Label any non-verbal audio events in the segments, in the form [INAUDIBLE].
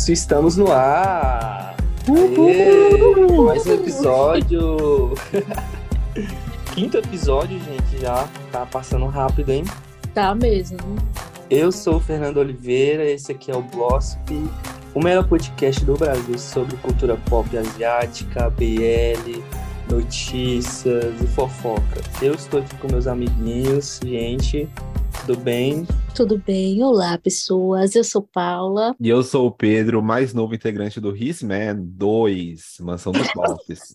isso, estamos no ar! Aê, mais um episódio! [LAUGHS] Quinto episódio, gente, já tá passando rápido, hein? Tá mesmo. Eu sou o Fernando Oliveira, esse aqui é o Blossp, o melhor podcast do Brasil sobre cultura pop asiática, BL, notícias e fofoca. Eu estou aqui com meus amiguinhos, gente, tudo bem? Tudo bem? Olá, pessoas. Eu sou Paula. E eu sou o Pedro, mais novo integrante do Hisman 2, Mansão dos [LAUGHS] Pops.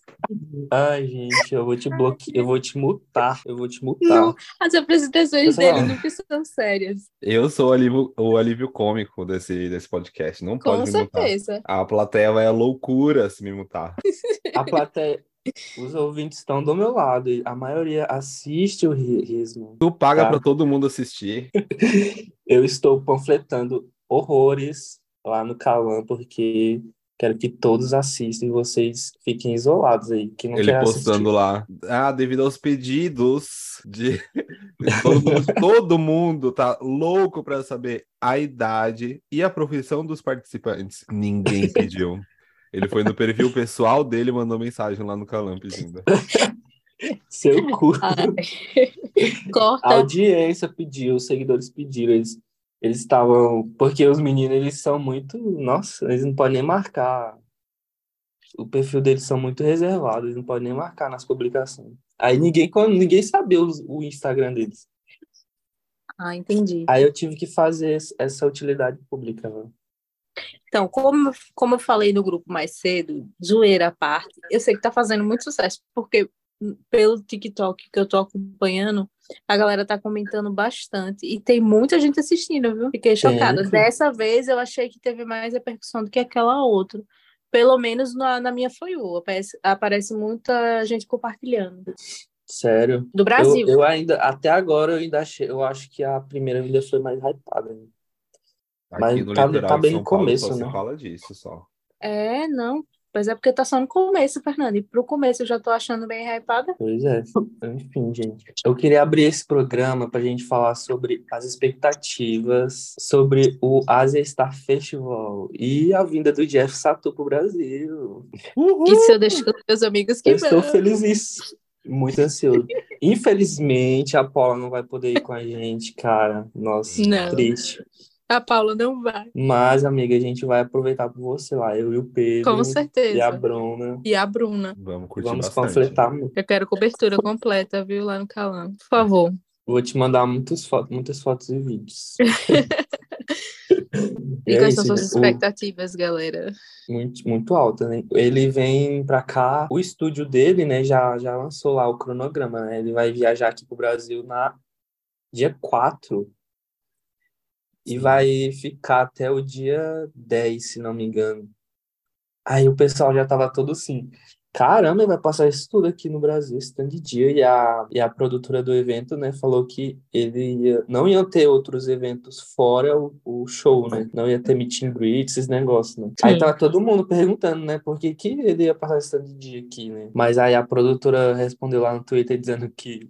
Ai, gente, eu vou te bloquear, eu vou te mutar, eu vou te mutar. Não, as apresentações dele nunca são sérias. Eu sou o alívio, o alívio cômico desse, desse podcast, não pode Com me certeza. mutar. A plateia vai à loucura se me mutar. A plateia, os ouvintes estão do meu lado a maioria assiste o Rismo. Tu paga Tá. pra todo mundo assistir. [LAUGHS] Eu estou panfletando horrores lá no Calan porque quero que todos assistam e vocês fiquem isolados aí, que não Ele quer postando lá. Ah, devido aos pedidos de [LAUGHS] todo mundo, todo mundo tá louco pra saber a idade e a profissão dos participantes. Ninguém pediu. Ele foi no perfil pessoal dele e mandou mensagem lá no Calam pedindo. Seu cu. Ai. A Corta. audiência pediu, os seguidores pediram, eles eles estavam, porque os meninos eles são muito, nossa, eles não podem nem marcar. O perfil deles são muito reservados, eles não podem nem marcar nas publicações. Aí ninguém quando ninguém sabia os- o Instagram deles. Ah, entendi. Aí eu tive que fazer essa utilidade pública, né? Então, como, como eu falei no grupo mais cedo, zoeira à parte, eu sei que tá fazendo muito sucesso, porque pelo TikTok que eu tô acompanhando, a galera tá comentando bastante e tem muita gente assistindo, viu? Fiquei chocada. Tem. Dessa vez eu achei que teve mais repercussão do que aquela outra. Pelo menos na, na minha foi o. Aparece, aparece muita gente compartilhando. Sério. Do Eu, Brasil. eu ainda, até agora eu ainda achei, eu acho que a primeira ainda foi mais hypada. né? Mas no tá- tá bem São no Paulo começo, só se né? fala disso só. É, não. Pois é porque tá só no começo, Fernando. E pro começo eu já tô achando bem hypada. Pois é. Enfim, gente. Eu queria abrir esse programa para a gente falar sobre as expectativas sobre o Asia Star Festival e a vinda do Jeff Satu pro Brasil. Isso eu deixo com meus amigos que Eu estou vão. feliz, muito ansioso. Infelizmente, a Paula não vai poder ir com a gente, cara. Nossa, Não. triste. A Paula não vai. Mas, amiga, a gente vai aproveitar por você lá, eu e o Pedro Com e a certeza. Bruna. E a Bruna. Vamos curtir Vamos bastante. panfletar muito. Eu quero cobertura completa, viu, lá no Calam. Por favor. Vou te mandar muitas fotos, muitas fotos e vídeos. [LAUGHS] E é quais são isso, suas gente. O- expectativas, galera? muito, muito alta, né? Ele vem pra cá, o estúdio dele, né, já, já lançou lá o cronograma, né? Ele vai viajar aqui pro Brasil na dia 4 e vai ficar até o dia 10, se não me engano. Aí o pessoal já tava todo assim, caramba, ele vai passar isso tudo aqui no Brasil, esse tanto de dia. E a, e a produtora do evento, né, falou que ele ia, não ia ter outros eventos fora o, o show, né? Não ia ter meet and greet, esses negócios, né? Aí Sim. tava todo mundo perguntando, né, por que que ele ia passar esse tanto de dia aqui, né? Mas aí a produtora respondeu lá no Twitter dizendo que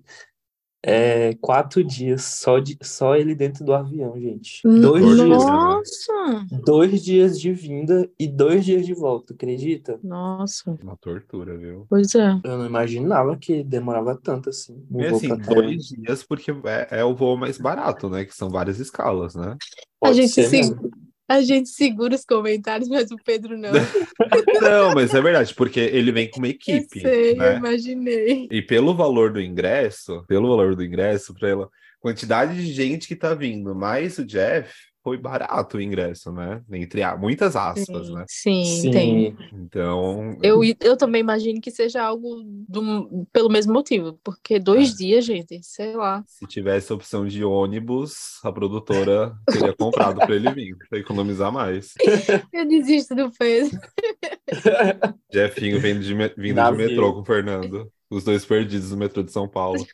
é quatro dias só, de, só ele dentro do avião, gente. Dois Dois dias. dias. Nossa! Dois dias de vinda e dois dias de volta, acredita? Nossa. Uma tortura, viu? Pois é. Eu não imaginava que demorava tanto assim. um E voo assim, dois dias, porque é, é o voo mais barato, né? Que são várias escalas, né? A Pode gente, ser se- mesmo. A gente segura os comentários, mas o Pedro não. [LAUGHS] Não, mas é verdade, porque ele vem com uma [LAUGHS] Eu equipe, sei, eu né? imaginei. E pelo valor do ingresso, pelo valor do ingresso, pela quantidade de gente que tá vindo, mais o Jeff, foi barato o ingresso, né? Entre a- muitas aspas, né? Sim, tem. Sim, Então, Eu, eu também imagino que seja algo do, pelo mesmo motivo, porque dois É. dias, gente, sei lá. se tivesse opção de ônibus, a produtora teria comprado para ele vir, para economizar mais. [LAUGHS] Eu desisto do Pedro. [LAUGHS] Jeffinho vindo de, vindo de metrô com o Fernando. Os dois perdidos no metrô de São Paulo.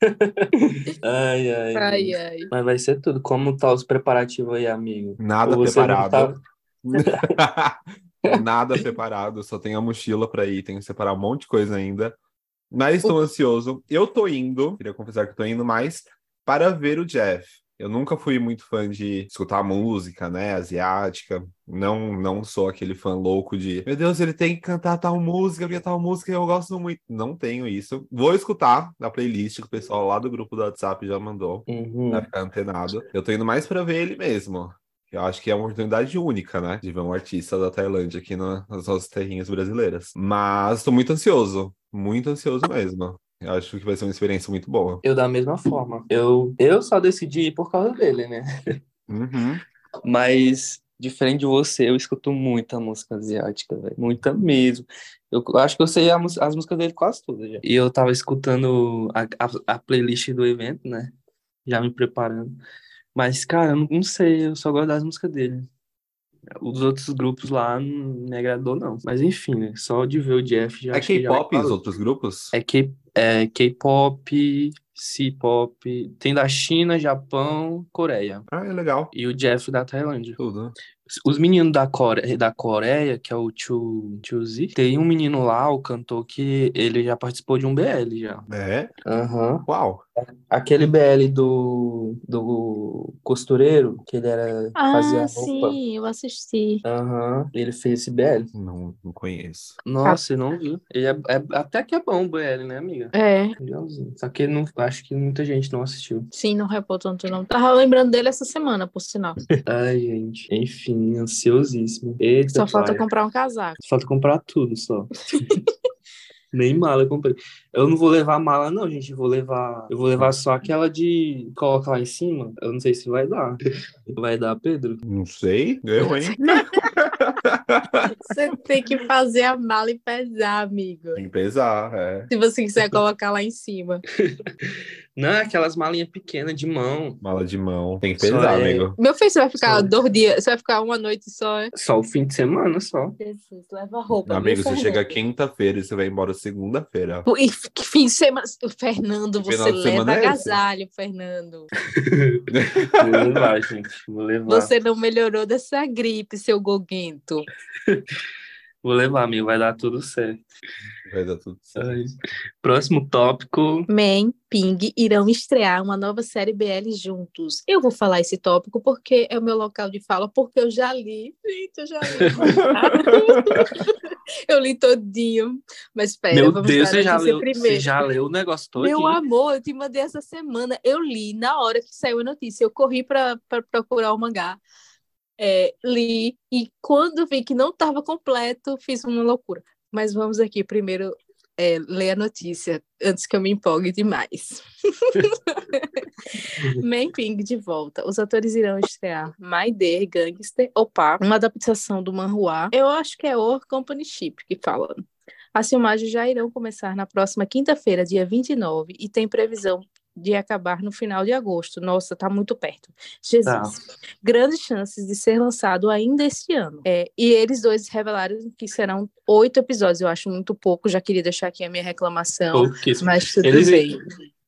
[LAUGHS] ai, ai. Ai, ai. Mas vai ser tudo. Como tá os preparativos aí, amigo? Nada preparado. tá- [LAUGHS] Nada preparado, só tenho a mochila para ir, tenho que separar um monte de coisa ainda. Mas estou ansioso. Eu tô indo, queria confessar que tô indo mais para ver o Jeff. Eu nunca fui muito fã de escutar música, né, asiática. Não, não sou aquele fã louco de, meu Deus, ele tem que cantar tal música, porque tal música eu gosto muito. Não tenho isso. Vou escutar na playlist que o pessoal lá do grupo do WhatsApp já mandou, Uhum. pra ficar antenado. Eu tô indo mais pra ver ele mesmo. Eu acho que é uma oportunidade única, né? De ver um artista da Tailândia aqui na- nas nossas terrinhas brasileiras. Mas tô muito ansioso. Muito ansioso mesmo. Eu acho que vai ser uma experiência muito boa. Eu da mesma forma. Eu, eu só decidi ir por causa dele, né? Uhum. Mas, diferente de você, eu escuto muita música asiática, velho. Muita mesmo. Eu acho que eu sei a as músicas dele quase todas já. E eu tava escutando a, a, a playlist do evento, né? Já me preparando. Mas, cara, eu não, não sei, eu só gosto das músicas dele. Os outros grupos lá não me agradou, não. Mas enfim, né? Só de ver o Jeff já É K-pop os outros grupos? É K- é K-pop, C-pop. Tem da China, Japão, Coreia. Ah, é legal. E o Jeff da Tailândia. Tudo. Os meninos da Coreia, da Coreia, que é o Chu, Chuzi, tem um menino lá, o cantor, que ele já participou de um BL já. É? Aham. Uau. Aquele BL do, do costureiro, que ele era, fazia Ah, roupa. sim, eu assisti. Aham, ele fez esse BL. Não, não conheço. Nossa, você não viu? Ele é, é- até que é bom o BL, né, amiga? É. Só que não, acho que muita gente não assistiu. sim, não repou tanto não. Tava lembrando dele essa semana, por sinal. [LAUGHS] Ai, gente. Enfim, ansiosíssimo. Eita, Só falta pai. comprar um casaco. Falta comprar tudo só. [LAUGHS] Nem mala eu comprei. Eu não vou levar mala, não, gente. Eu vou levar. Eu vou levar só aquela de coloca lá em cima. Eu não sei se vai dar. [LAUGHS] Vai dar, Pedro? Não sei. Eu, hein? Você tem que fazer a mala e pesar, amigo. Tem que pesar, é. Se você quiser colocar lá em cima. [LAUGHS] Não, é aquelas malinhas pequenas de mão. Mala de mão. Tem que Só pesar, é- amigo. Meu filho, você vai ficar Só- dois dias, você vai ficar uma noite só. é? Só o fim de semana, só. Jesus, leva roupa. Amigo, você chega quinta-feira e você vai embora segunda-feira. E que fim de semana. Fernando, você final leva é agasalho, Fernando. Vou levar, gente. Vou levar. Você não melhorou dessa gripe, seu goguento. [LAUGHS] Vou levar, amigo. Vai dar tudo certo. Vai dar tudo certo. Próximo tópico. Man, Ping irão estrear uma nova série BL juntos. Eu vou falar esse tópico porque é o meu local de fala, porque eu já li. Gente, eu já li. [LAUGHS] eu li todinho. Mas espera, Meu vamos Deus, você a já, leu, primeiro. você já leu o negócio todo? Meu amor, eu te mandei essa semana. Eu li na hora que saiu a notícia. Eu corri para procurar o mangá. É, li e quando vi que não estava completo, fiz uma loucura. Mas vamos aqui primeiro é, ler a notícia antes que eu me empolgue demais. [LAUGHS] Man Ping de volta. Os atores irão estrear My Dear Gangster Opa, uma adaptação do manhua. Eu acho que é Or Company Ship que fala. As filmagens já irão começar na próxima quinta-feira, dia 29, e tem previsão de acabar no final de agosto. Nossa, tá muito perto. Jesus. Tá. Grandes chances de ser lançado ainda esse ano. É, e eles dois revelaram que serão oito episódios. Eu acho muito pouco. Já queria deixar aqui a minha reclamação. Pouquíssimo. Mas tudo Eles, bem.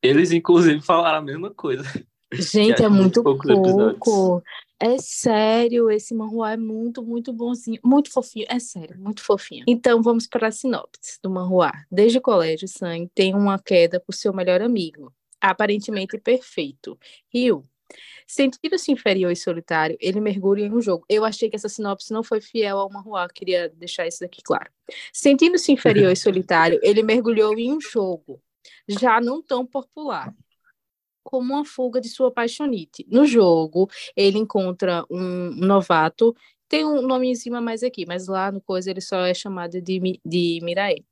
eles, inclusive, falaram a mesma coisa. Gente, é é muito poucos pouco. É sério, esse manhua é muito, muito bonzinho, muito fofinho, é sério, muito fofinho. Então vamos para a sinopse do manhua. Desde o colégio, Sang tem uma queda por seu melhor amigo, aparentemente perfeito, Ryu. Sentindo-se inferior e solitário, ele mergulha em um jogo. Eu achei que essa sinopse não foi fiel ao manhua, queria deixar isso daqui claro. Sentindo-se inferior e [LAUGHS] solitário, ele mergulhou em um jogo, já não tão popular como uma fuga de sua paixonite. No jogo, ele encontra um novato, tem um nome em cima mais aqui, mas lá no coisa ele só é chamado de, de Mirae.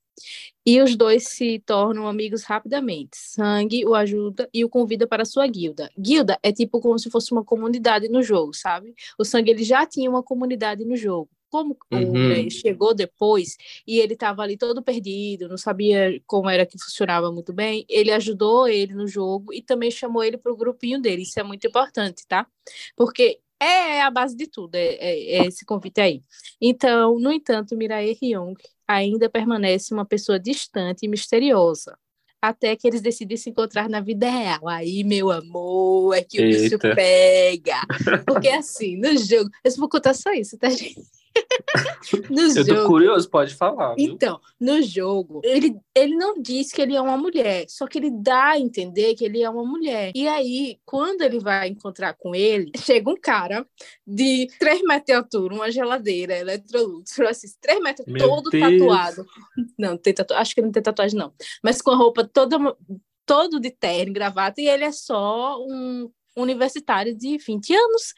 E os dois se tornam amigos rapidamente. Sangue o ajuda e o convida para sua guilda. Guilda é tipo como se fosse uma comunidade no jogo, sabe? O Sangue ele já tinha uma comunidade no jogo. Como o Uhum. Mirae chegou depois e ele estava ali todo perdido, não sabia como era que funcionava muito bem, ele ajudou ele no jogo e também chamou ele para o grupinho dele. Isso é muito importante, tá? Porque é a base de tudo, é, é- é esse convite aí. Então, no entanto, Mirae Hyung ainda permanece uma pessoa distante e misteriosa. Até que eles decidem se encontrar na vida real. Aí, meu amor, é que o bicho pega. Porque assim, no jogo. Eu só vou contar só isso, tá, gente? No [LAUGHS] Eu tô curioso, pode falar. viu? Então, no jogo, ele, ele não diz que ele é uma mulher, só que ele dá a entender que ele é uma mulher. E aí, quando ele vai encontrar com ele, chega um cara de 3 metros de altura, uma geladeira, Electrolux, assim, 3 metros, Meu todo Deus. tatuado. Não, tem tatu... acho que ele não tem tatuagem, não. Mas com a roupa toda, todo de terno, gravata, e ele é só um universitário de 20 anos,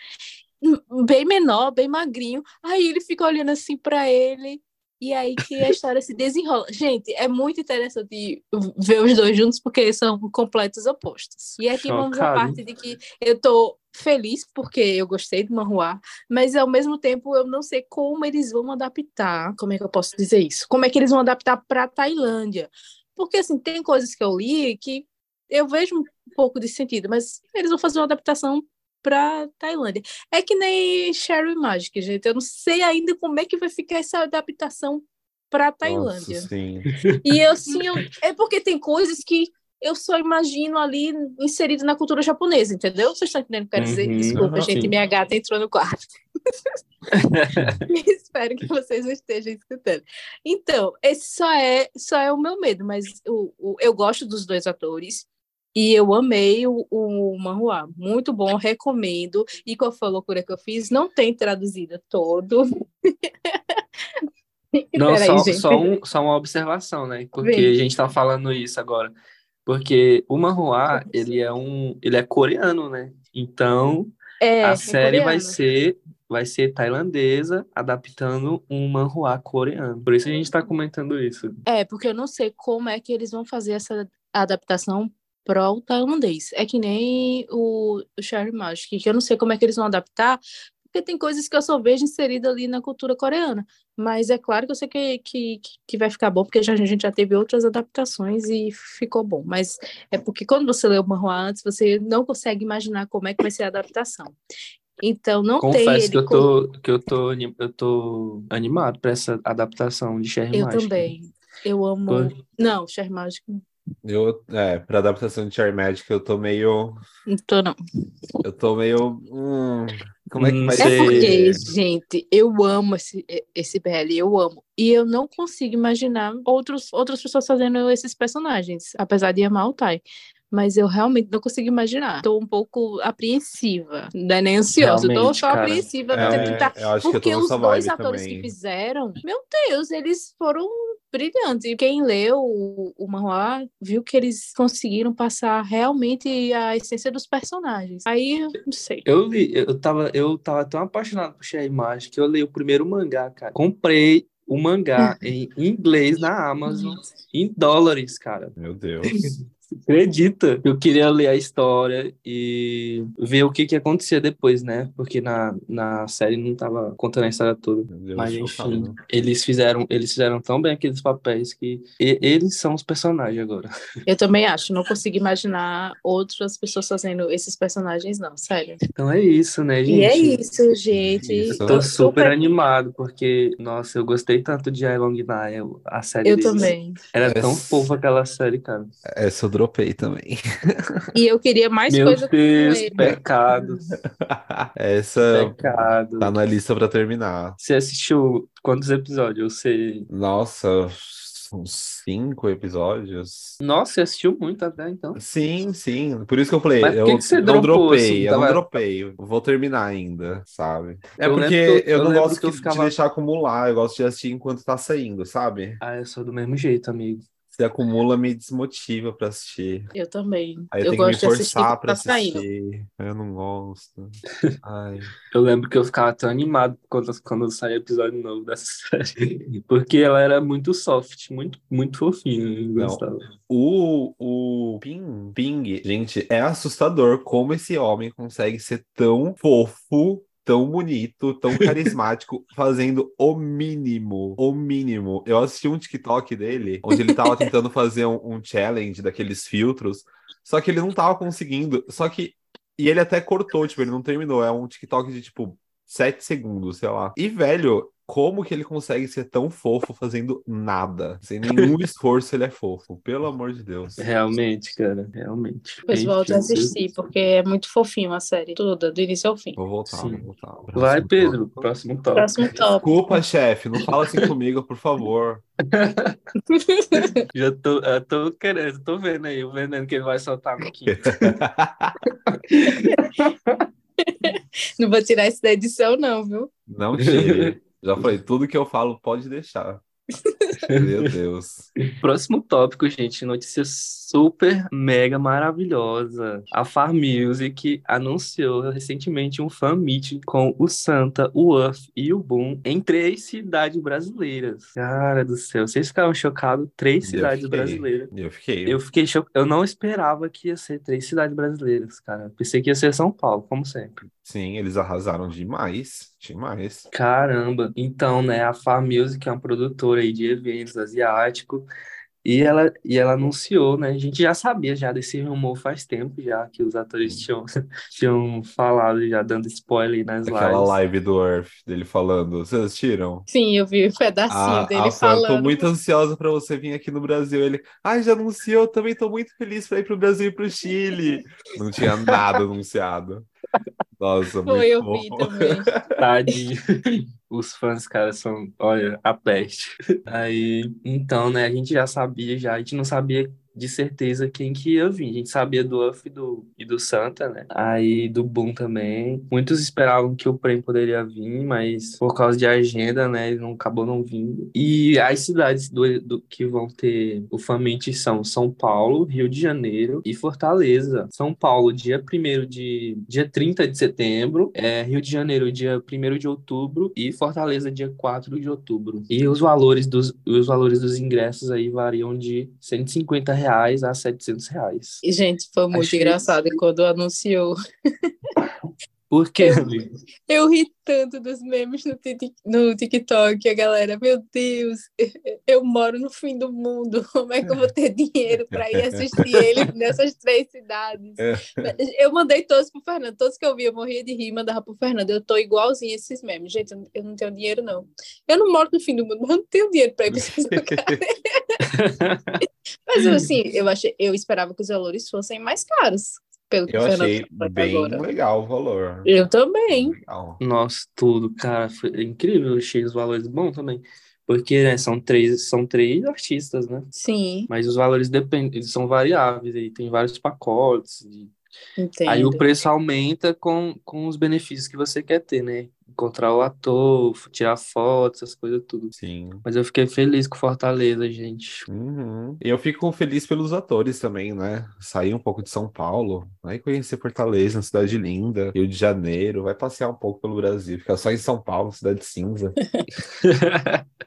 bem menor, bem magrinho. Aí ele fica olhando assim para ele. E aí que a história se desenrola. Gente, é muito interessante ver os dois juntos, porque são completos opostos. E aqui vamos à Chocado. parte de que eu tô feliz porque eu gostei do Manhua, mas ao mesmo tempo eu não sei como eles vão adaptar. Como é que eu posso dizer isso? Como é que eles vão adaptar para Tailândia? Porque assim, tem coisas que eu li que eu vejo um pouco de sentido, mas eles vão fazer uma adaptação para Tailândia. É que nem Sherry Magic, gente. Eu não sei ainda como é que vai ficar essa adaptação para Tailândia. Nossa, sim. E eu sim, eu- é porque tem coisas que eu só imagino ali inserido na cultura japonesa, entendeu? Vocês estão entendendo o que eu quero dizer? Uhum, Desculpa, aham, gente, sim. minha gata entrou no quarto. [LAUGHS] Espero que vocês não estejam escutando. Então, esse só é, só é o meu medo, mas o, o- eu gosto dos dois atores. E eu amei o, o Manhua. Muito bom, recomendo. E qual foi a loucura que eu fiz? Não tem traduzido todo. [LAUGHS] Não, Peraí, só, gente. só, um- só uma observação, né? Porque Vem. a gente tá falando isso agora. Porque o Manhua, ele é um, ele é coreano, né? Então, É, a é série vai coreano. ser vai ser tailandesa adaptando um manhua coreano. Por isso a gente tá comentando isso. É, porque eu não sei como é que eles vão fazer essa adaptação pro tailandês. É que nem o, o Cherry Magic, que eu não sei como é que eles vão adaptar, porque tem coisas que eu só vejo inserida ali na cultura coreana. Mas é claro que eu sei que, que, que vai ficar bom, porque já, a gente já teve outras adaptações e ficou bom. Mas é porque quando você lê o manhua antes, você não consegue imaginar como é que vai ser a adaptação. Então, não tem Confesso que eu com- tô que eu tô eu tô animado para essa adaptação de Cherry Eu Magic. também. Eu amo. Não, Cherry Magic. Eu, é, pra adaptação de Cherry Magic, eu tô meio. Não tô, não. Eu tô meio. hum, como é que Hum, vai É sei. porque, ser? gente, eu amo esse, esse BL, eu amo. E eu não consigo imaginar outros, outras pessoas fazendo esses personagens, apesar de amar o Tai. Mas eu realmente não consigo imaginar. Tô um pouco apreensiva, não é nem ansiosa, Realmente, só cara. apreensiva É, pra tentar. eu acho que eu Porque os dois atores que também. fizeram, meu Deus, eles foram brilhantes. E quem leu o, o manhua viu que eles conseguiram passar realmente a essência dos personagens. Aí, eu não sei. Eu li, eu tava, eu tava tão apaixonado por Cherry Magic que eu li o primeiro mangá, cara. Comprei o mangá [LAUGHS] em inglês na Amazon, em dólares, cara. Meu Deus. [LAUGHS] Acredita? Eu queria ler a história e ver o que que acontecia depois, né? Porque na, na série não tava contando a história toda. Deus, Mas enfim, chocado. eles fizeram, eles fizeram tão bem aqueles papéis que e- eles são os personagens agora. Eu também acho, não consigo imaginar outras pessoas fazendo esses personagens, não, sério. Então é isso, né, gente? E é isso, gente. Isso. Tô super animado, porque, nossa, eu gostei tanto de I Long Night, a série Eu deles. também. Era tão fofa aquela série, cara. Essa eu dropei também. [LAUGHS] E eu queria mais Meu coisa com Deus, ele. pecado, [LAUGHS] Essa pecado. tá na lista pra terminar. Você assistiu quantos episódios? Você... Nossa, uns cinco episódios. Nossa, você assistiu muito até, então. Sim, sim. Por isso que eu falei, Mas por eu que que você não dropou, dropei, assim? eu não Tava- dropei. Vou terminar ainda, sabe? É Eu porque lembro eu- eu não gosto que eu de ficava- deixar acumular, eu gosto de assistir enquanto tá saindo, sabe? Ah, eu sou do mesmo jeito, amigo. Se acumula, me desmotiva pra assistir. Eu também. Aí eu, eu tenho que me gosto de assistir forçar quando pra tá assistir. Eu não gosto. Ai. [LAUGHS] Eu lembro que eu ficava tão animado quando, quando saía episódio novo dessa série. Porque ela era muito soft, muito, muito fofinha. Gostava. O, o Ping, Ping, gente, é assustador como esse homem consegue ser tão fofo, tão bonito, tão [LAUGHS] carismático, fazendo o mínimo, o mínimo. Eu assisti um TikTok dele, onde ele tava tentando fazer um, um challenge daqueles filtros, só que ele não tava conseguindo. Só que. E ele até cortou, tipo, ele não terminou. É um TikTok de, tipo, sete segundos, sei lá. E, velho. Como que ele consegue ser tão fofo fazendo nada. Sem nenhum [LAUGHS] esforço ele é fofo. Pelo amor de Deus. Realmente, cara. Realmente. Depois volte a assistir, porque é muito fofinho a série toda, do início ao fim. Vou voltar, Sim. vou voltar. Vai, Próximo Pedro. tópico. Próximo tópico. Próximo top. Desculpa, chefe. Não fala assim comigo, por favor. [LAUGHS] Já tô, eu tô querendo, tô vendo aí, o veneno que ele vai soltar no quinto. [LAUGHS] Não vou tirar isso da edição, não, viu? Não tire. Já falei, tudo que eu falo pode deixar. Meu [LAUGHS] Deus. Próximo tópico, gente, notícia super mega maravilhosa. A Far Music anunciou recentemente um fan meeting com o Santa, o Uff e o Boom em três cidades brasileiras. Cara do céu, vocês ficaram chocados? Três Eu cidades fiquei. brasileiras. Eu fiquei. Eu fiquei chocado. Eu não esperava que ia ser três cidades brasileiras, cara. Pensei que ia ser São Paulo, como sempre. Sim, eles arrasaram demais. Demais. Caramba. Então, né, a Far Music é uma produtora aí de eventos asiático e ela, e ela anunciou, né? A gente já sabia já desse rumor faz tempo já que os atores tinham, [LAUGHS] tinham falado já dando spoiler nas Aquela lives. live do Earth dele falando. Vocês assistiram? Sim, eu vi um pedacinho A, dele a fã, tô falando. muito ansiosa pra você vir aqui no Brasil. Ele, ai, já anunciou, também tô muito feliz pra ir pro Brasil e pro Chile. Não tinha nada anunciado. Nossa, muito Foi, eu vi fofo. também. Tadinho. Os fãs, cara, são, olha, a peste. Aí, então, né, a gente já sabia já, a gente não sabia de certeza quem que ia vir. A gente sabia do Uff e do, e do Santa, né? Aí do Boom também. Muitos esperavam que o Prem poderia vir, mas por causa de agenda, né, ele não acabou não vindo. E as cidades do, do que vão ter o Famente são São Paulo, Rio de Janeiro e Fortaleza. São Paulo, dia 1 de dia 30 de setembro, é, Rio de Janeiro, dia 1 de outubro e Fortaleza, dia 4 de outubro. E os valores dos, os valores dos ingressos aí variam de 150 reais a 700 reais. E, gente, foi muito Achei- engraçado quando anunciou. [LAUGHS] Por quê, amigo? Eu ri tanto dos memes no, no TikTok, a galera, meu Deus, [LAUGHS] eu moro no fim do mundo, [LAUGHS] como é que eu vou ter dinheiro para ir assistir ele [LAUGHS] nessas três cidades? É. Eu mandei todos pro Fernando, todos que eu vi, eu morria de rir, mandava pro Fernando, eu tô igualzinho a esses memes, gente, eu não- eu não tenho dinheiro não. Eu não moro no fim do mundo, mas eu não tenho dinheiro para ir pra esses lugares. Mas assim, eu achei, eu esperava que os valores fossem mais caros, pelo que Eu achei bem agora. legal o valor. Eu também. Legal. Nossa, tudo, cara, foi incrível, eu achei os valores bons também. Porque, né, são três, são três artistas, né? Sim, Mas os valores dependem, eles são variáveis, aí tem vários pacotes. e- entendo. Aí o preço aumenta com, com os benefícios que você quer ter, né? Encontrar o ator, tirar fotos, essas coisas tudo. Sim. Mas eu fiquei feliz com Fortaleza, gente. Uhum. E eu fico feliz pelos atores também, né? Sair um pouco de São Paulo, vai conhecer Fortaleza, uma cidade linda, Rio de Janeiro, vai passear um pouco pelo Brasil, ficar só em São Paulo, cidade cinza. [LAUGHS]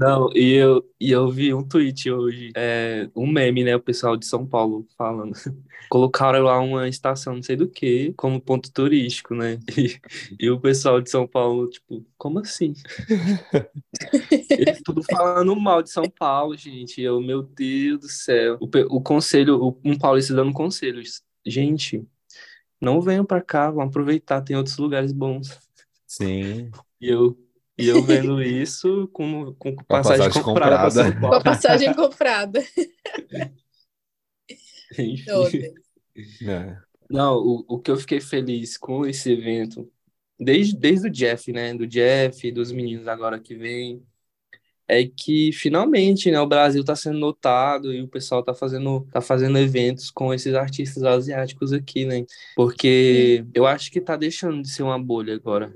Não, e eu, e eu vi um tweet hoje, é, um meme, né? O pessoal de São Paulo falando. [LAUGHS] Colocaram lá uma estação, não sei do que, como ponto turístico, né? [LAUGHS] E, e o pessoal de São Paulo, tipo, como assim? [LAUGHS] Eles tudo falando mal de São Paulo, gente. E Eu, meu Deus do céu. O, o conselho, o- um paulista dando conselhos. Gente, não venham pra cá, vão aproveitar, tem outros lugares bons. Sim. E eu, e eu vendo isso com, com passagem, passagem comprada comprada. Com a passagem comprada. [LAUGHS] Enfim. É. Não, o, o que eu fiquei feliz com esse evento, desde, desde o Jeff, né? Do Jeff, dos meninos agora que vem, é que finalmente, né, o Brasil está sendo notado e o pessoal está fazendo, tá fazendo eventos com esses artistas asiáticos aqui, né? Porque eu acho que tá deixando de ser uma bolha agora.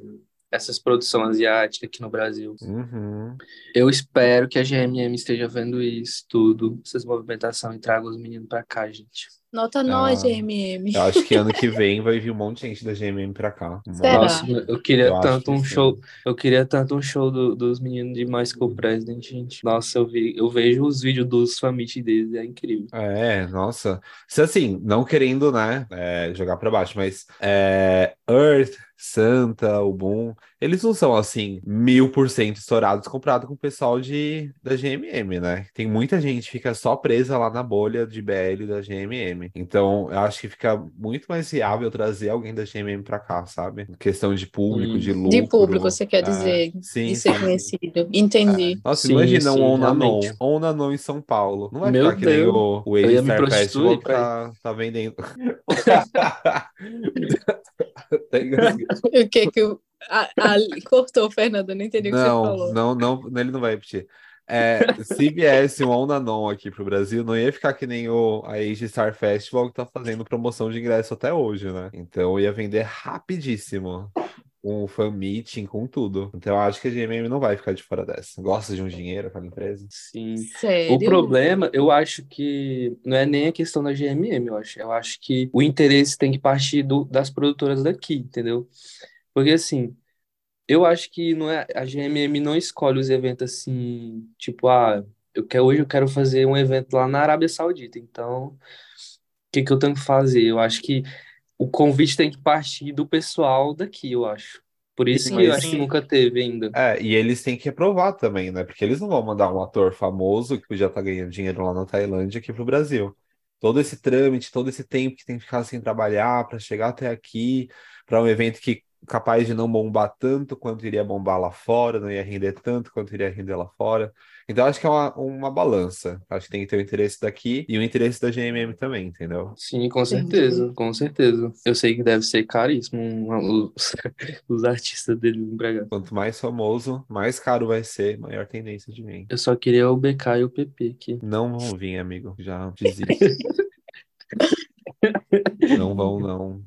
Essas produções asiáticas aqui no Brasil. Uhum. Eu espero que a GMM esteja vendo isso tudo, essas movimentações, e traga os meninos pra cá, gente. Nota nós, Ah. GMM. Eu acho que ano que [LAUGHS] vem vai vir um monte de gente da GMM pra cá. Será? Nossa, eu queria Eu tanto que um sim. show, eu queria tanto um show do- dos meninos de My School President, gente. Nossa, eu vi, eu vejo os vídeos dos famílias deles, é incrível. É, nossa. Se assim, não querendo, né, é, jogar pra baixo, mas é, Earth, Santa, o Boom, eles não são assim, mil por cento estourados comparado com o pessoal de, da GMM, né? Tem muita gente que fica só presa lá na bolha de BL da GMM. Então, eu acho que fica muito mais viável trazer alguém da GMM pra cá, sabe? Questão de público, Hum. de lucro. De público, você quer É, dizer, sim, de ser sim. conhecido. Entendi. Nossa, Sim, imagina sim, um Onanon. Onanon em São Paulo. Não vai Meu ficar que nem Deus. o, o A-Star Festival tá, tá vendendo. [LAUGHS] [LAUGHS] [LAUGHS] Tá. [LAUGHS] O que que o... A, a- cortou, Fernanda, não entendi o que você falou. não, não, ele não vai repetir. É, se viesse um Onanon aqui pro Brasil, não ia ficar que nem o a Age Star Festival que tá fazendo promoção de ingresso até hoje, né? Então ia vender rapidíssimo. Com o fan meeting, com tudo. Então eu acho que a GMM não vai ficar de fora dessa. Gosta de um dinheiro aquela empresa? Sim. Sério? O problema, eu acho que não é nem a questão da GMM, eu acho. Eu acho que o interesse tem que partir do- das produtoras daqui, entendeu? Porque assim, eu acho que não é, a GMM não escolhe os eventos assim, tipo, ah, eu quero, hoje eu quero fazer um evento lá na Arábia Saudita, então o que que eu tenho que fazer? Eu acho que o convite tem que partir do pessoal daqui, eu acho. Por isso Sim, que eu acho que nunca teve ainda. É, e eles têm que aprovar também, né? Porque eles não vão mandar um ator famoso que já tá ganhando dinheiro lá na Tailândia aqui pro Brasil. Todo esse trâmite, todo esse tempo que tem que ficar sem trabalhar para chegar até aqui, para um evento que capaz de não bombar tanto quanto iria bombar lá fora, não ia render tanto quanto iria render lá fora. Então acho que é uma, uma balança. Acho que tem que ter o interesse daqui e o interesse da GMM também, entendeu? Sim, com certeza, com certeza. Eu sei que deve ser caríssimo um- os, [LAUGHS] os artistas dele empregados. Quanto mais famoso, mais caro vai ser, maior tendência de vir. Eu só queria o BK e o PP aqui. Não vão vir, amigo. Já desisto. [LAUGHS] Não vão, não.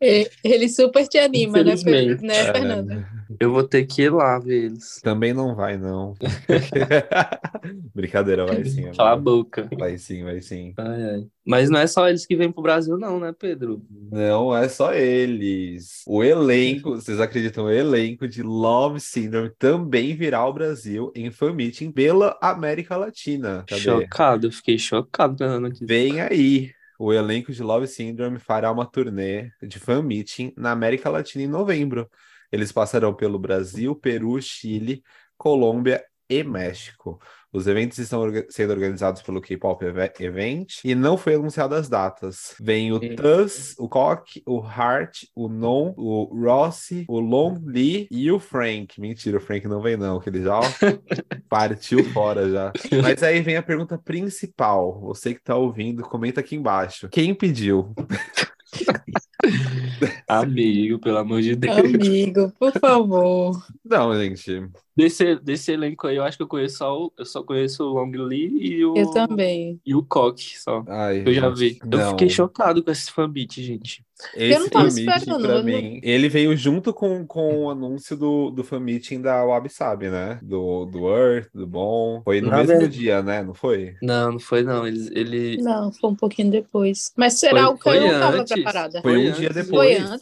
E- Ele super te anima, né, né, É, Fernanda? Eu vou ter que ir lá ver eles. Também não vai, não. [LAUGHS] Brincadeira, vai sim, Cala a boca. Vai sim, vai sim. Ai, ai. Mas não é só eles que vêm pro Brasil, não, né, Pedro? Não é só eles. O elenco, vocês acreditam, o elenco de Love Syndrome também virá ao Brasil em fan meeting pela América Latina. Cadê? Chocado, eu fiquei chocado. Vem aí. O elenco de Love Syndrome fará uma turnê de fan meeting na América Latina em novembro. Eles passarão pelo Brasil, Peru, Chile, Colômbia e México. Os eventos estão orga- sendo organizados pelo K-Pop Eve- Event e não foi anunciadas as datas. Vem o. Tuz, o Cock, o Hart, o Non, o Rossi, o Long Lee e o Frank. Mentira, o Frank não vem não, que ele já [LAUGHS] partiu fora já. Mas aí vem a pergunta principal. Você que tá ouvindo, comenta aqui embaixo. Quem pediu? [LAUGHS] Amigo, pelo amor de Deus. Amigo, por favor. Não, gente. Desse, desse elenco aí, eu acho que eu conheço só o, eu só conheço o Long Lee e o, Eu também. e o Cock, só. Ai, Eu já vi. Eu não. fiquei chocado com esse fanbeat, gente. Esse não tava fan meeting, esperando, pra eu não- mim, ele veio junto com, com o anúncio do, do fan meeting da Wabi Sabi, né? Do, do Earth, do Bom. Foi no Na mesmo verdade- dia, né? Não foi? Não, não foi não. Eles, ele Não, foi um pouquinho depois. Mas será Foi- algo que eu foi não estava antes. preparada? Foi, Foi um dia antes. depois. Foi antes?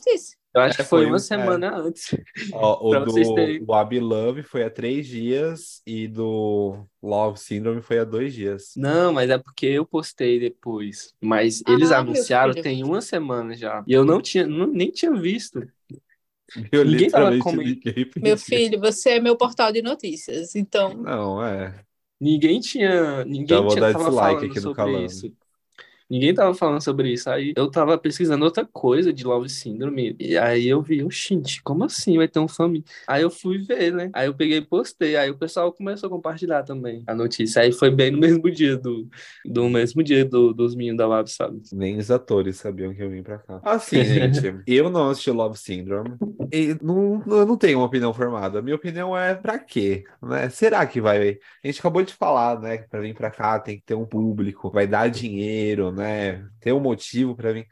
Eu acho É, que foi foi uma um- semana antes. [LAUGHS] Ó, o do terem- Wabi Love foi há três dias e do Love Syndrome foi há dois dias. Não, mas é porque eu postei depois. Mas Ah, eles anunciaram tem uma semana já. E eu não tinha, não- nem tinha visto. Eu Ninguém tava e Meu filho, você é meu portal de notícias. Então, Não, é. Ninguém tinha, ninguém vou tinha, dar tava dislike aqui no calando. isso. Ninguém tava falando sobre isso. Aí eu tava pesquisando outra coisa de Love Syndrome. E aí eu vi, oxente, como assim vai ter um família? Aí eu fui ver, né? Aí eu peguei e postei. Aí o pessoal começou a compartilhar também a notícia. Aí foi bem no mesmo dia do, do mesmo dia do, dos meninos da Lab, sabe? Nem os atores sabiam que eu vim pra cá. Assim, [LAUGHS] gente, eu não assisti Love Syndrome e não, eu não tenho uma opinião formada. A minha opinião é pra quê? Né? Será que vai. A gente acabou de falar, né? que Pra vir pra cá tem que ter um público, vai dar dinheiro, né? Ter um motivo pra vir.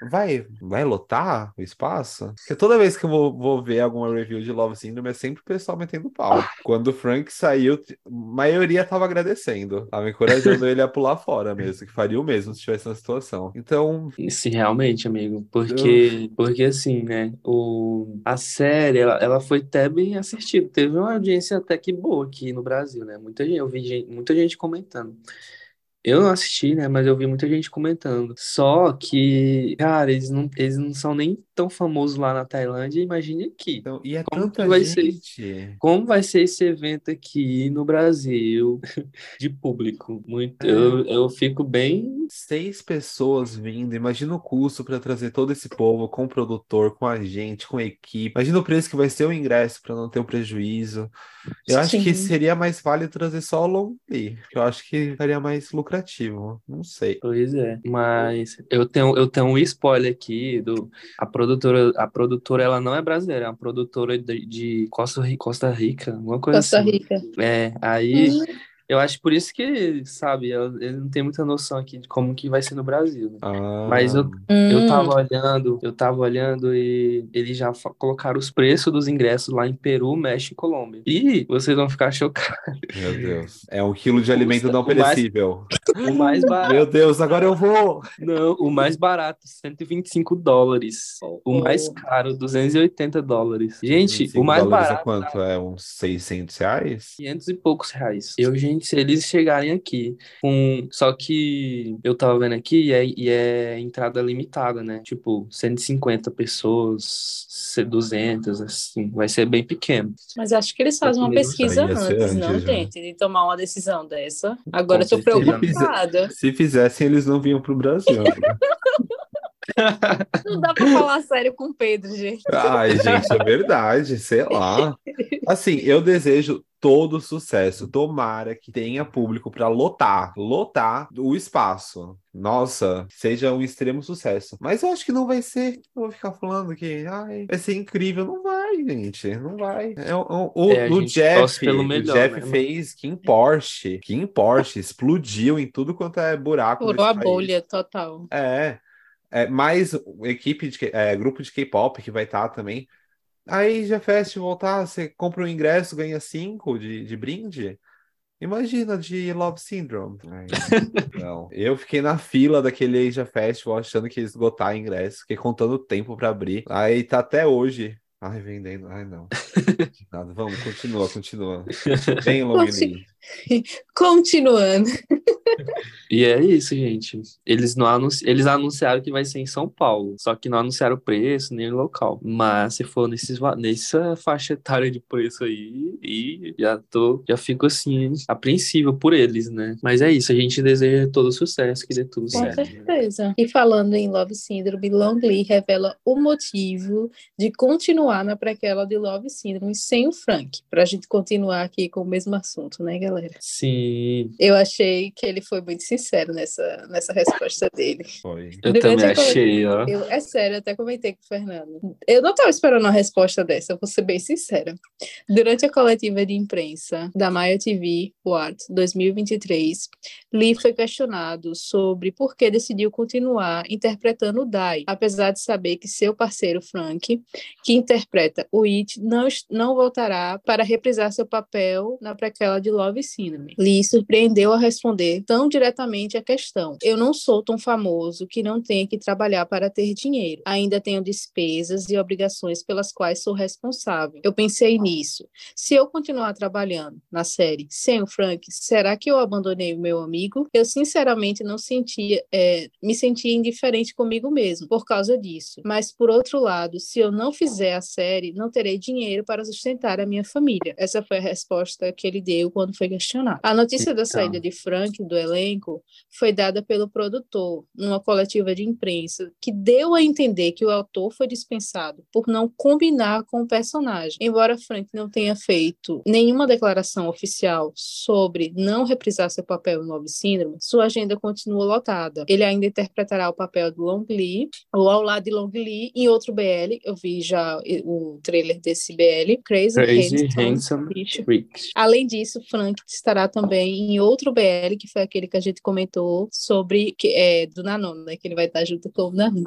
Vai, vai lotar o espaço? Porque toda vez que eu vou, vou ver alguma review de Love Syndrome é sempre o pessoal metendo pau. Quando o Frank saiu, a maioria tava agradecendo. Tava encorajando ele a pular fora mesmo, que faria o mesmo se tivesse na situação. Então, Sim, realmente, amigo. Porque, porque assim, né? O, a série, ela, ela foi até bem assistida. Teve uma audiência até que boa aqui no Brasil, né? Muita gente, eu vi gente- muita gente comentando. Eu não assisti, né? Mas eu vi muita gente comentando. Só que, cara, eles não, eles não são nem tão famoso lá na Tailândia, imagine aqui. Então, e é Como tanta vai ser? gente. Como vai ser esse evento aqui no Brasil [LAUGHS] de público? Muito, É. eu, eu fico bem. Seis pessoas vindo, imagina o custo para trazer todo esse povo com o produtor, com a gente, com a equipe. Imagina o preço que vai ser o ingresso para não ter o prejuízo. Eu acho que Sim. seria mais válido trazer só o long play, que eu acho que ficaria mais lucrativo. Não sei. Pois é, mas eu tenho, eu tenho um spoiler aqui do a produtora, a produtora ela não é brasileira, é uma produtora de, de Costa, Costa Rica, alguma coisa Costa assim. Rica. É, aí Hum, eu acho por isso que, sabe, eu- ele não tem muita noção aqui de como que vai ser no Brasil, né? Ah, Mas eu, eu hum. tava olhando, eu tava olhando e eles já colocaram os preços dos ingressos lá em Peru, México e Colômbia. E vocês vão ficar [LAUGHS] chocados. meu Deus. É um quilo de alimento Custa não o mais- perecível. O mais barato, Meu Deus, agora eu vou. não, o mais barato, 125 dólares. O mais caro, 280 dólares. Gente, 25 o mais dólares é barato, quanto? É uns 600 reais? 500 e poucos reais. Eu, gente, se eles chegarem aqui com. Só que eu tava vendo aqui e é, e é entrada limitada, né? Tipo, 150 pessoas, ser 200, assim. Vai ser bem pequeno. Mas acho que eles fazem uma pesquisa antes, não, antes, já. gente, de tomar uma decisão dessa. Agora Com eu tô certeza. preocupada. Se fizessem, eles não vinham pro Brasil. [LAUGHS] Não dá pra falar sério com o Pedro, gente. Ai, gente, é verdade, sei lá. Assim, eu desejo todo sucesso. Tomara que tenha público para lotar, lotar o espaço. Nossa, seja um extremo sucesso. Mas eu acho que não vai ser. Eu vou ficar falando que ai, vai ser incrível. Não vai, gente. Não vai. É, o o, É, o Jeff, pelo o melhor, Jeff né? fez que em Porsche, que em Porsche explodiu em tudo quanto é buraco Furou a país. bolha total. É, é mais equipe de é, grupo de K-pop que vai estar também. Aí já Fest voltar, você compra um ingresso, ganha cinco de, de brinde. Imagina de Love Syndrome. Ai, [LAUGHS] não. Eu fiquei na fila daquele Asia Festival achando que ia esgotar ingresso, fiquei contando o tempo para abrir. Aí tá até hoje. Ai, vendendo. Ai, não. Nada. Vamos, continua, continua. [LAUGHS] Conti- Lee. [LAUGHS] Continuando. E é isso, gente. Eles não anunci... eles anunciaram que vai ser em São Paulo, só que não anunciaram o preço nem o local. Mas se for nesses... nessa faixa etária de preço aí, e já tô, já fico assim, apreensivo por eles, né? Mas é isso, a gente deseja todo sucesso, que dê tudo Com certo. né? certeza. E falando em Love Syndrome, Long Lee revela o motivo de continuar na prequela de Love Syndrome sem o Frank, pra gente continuar aqui com o mesmo assunto, né, galera? Sim, Eu achei que ele foi muito sincero nessa, nessa resposta dele. Foi. eu Durante também achei, ó. Eu, é sério, eu até comentei com o Fernando. Eu não estava esperando uma resposta dessa, eu vou ser bem sincera. Durante a coletiva de imprensa da Maya TV Awards 2023, Lee foi questionado sobre por que decidiu continuar interpretando o Dai, apesar de saber que seu parceiro Frank, que interpreta o It, não, não voltará para reprisar seu papel na prequela de Love Syndrome. Lee surpreendeu a responder tão diretamente a questão. Eu não sou tão famoso que não tenha que trabalhar para ter dinheiro. Ainda tenho despesas e obrigações pelas quais sou responsável. Eu pensei nisso. Se eu continuar trabalhando na série sem o Frank, será que eu abandonei o meu amigo? Eu sinceramente não sentia, é, me sentia indiferente comigo mesmo por causa disso. Mas por outro lado, se eu não fizer a série, não terei dinheiro para sustentar a minha família. Essa foi a resposta que ele deu quando foi questionado. A notícia da Então. saída de Frank do elenco foi dada pelo produtor numa coletiva de imprensa, que deu a entender que o autor foi dispensado por não combinar com o personagem. Embora Frank não tenha feito nenhuma declaração oficial sobre não reprisar seu papel em Love Syndrome, sua agenda continua lotada. Ele ainda interpretará o papel do Long Lee, ou ao lado de Long Lee, em outro BL. Eu vi já o trailer desse BL, Crazy, Crazy Handsome Handsome. Além disso, Frank estará também em outro BL, que foi aquele que a gente comentou sobre que é do Nanon, né? Que ele vai estar junto com o Nanon.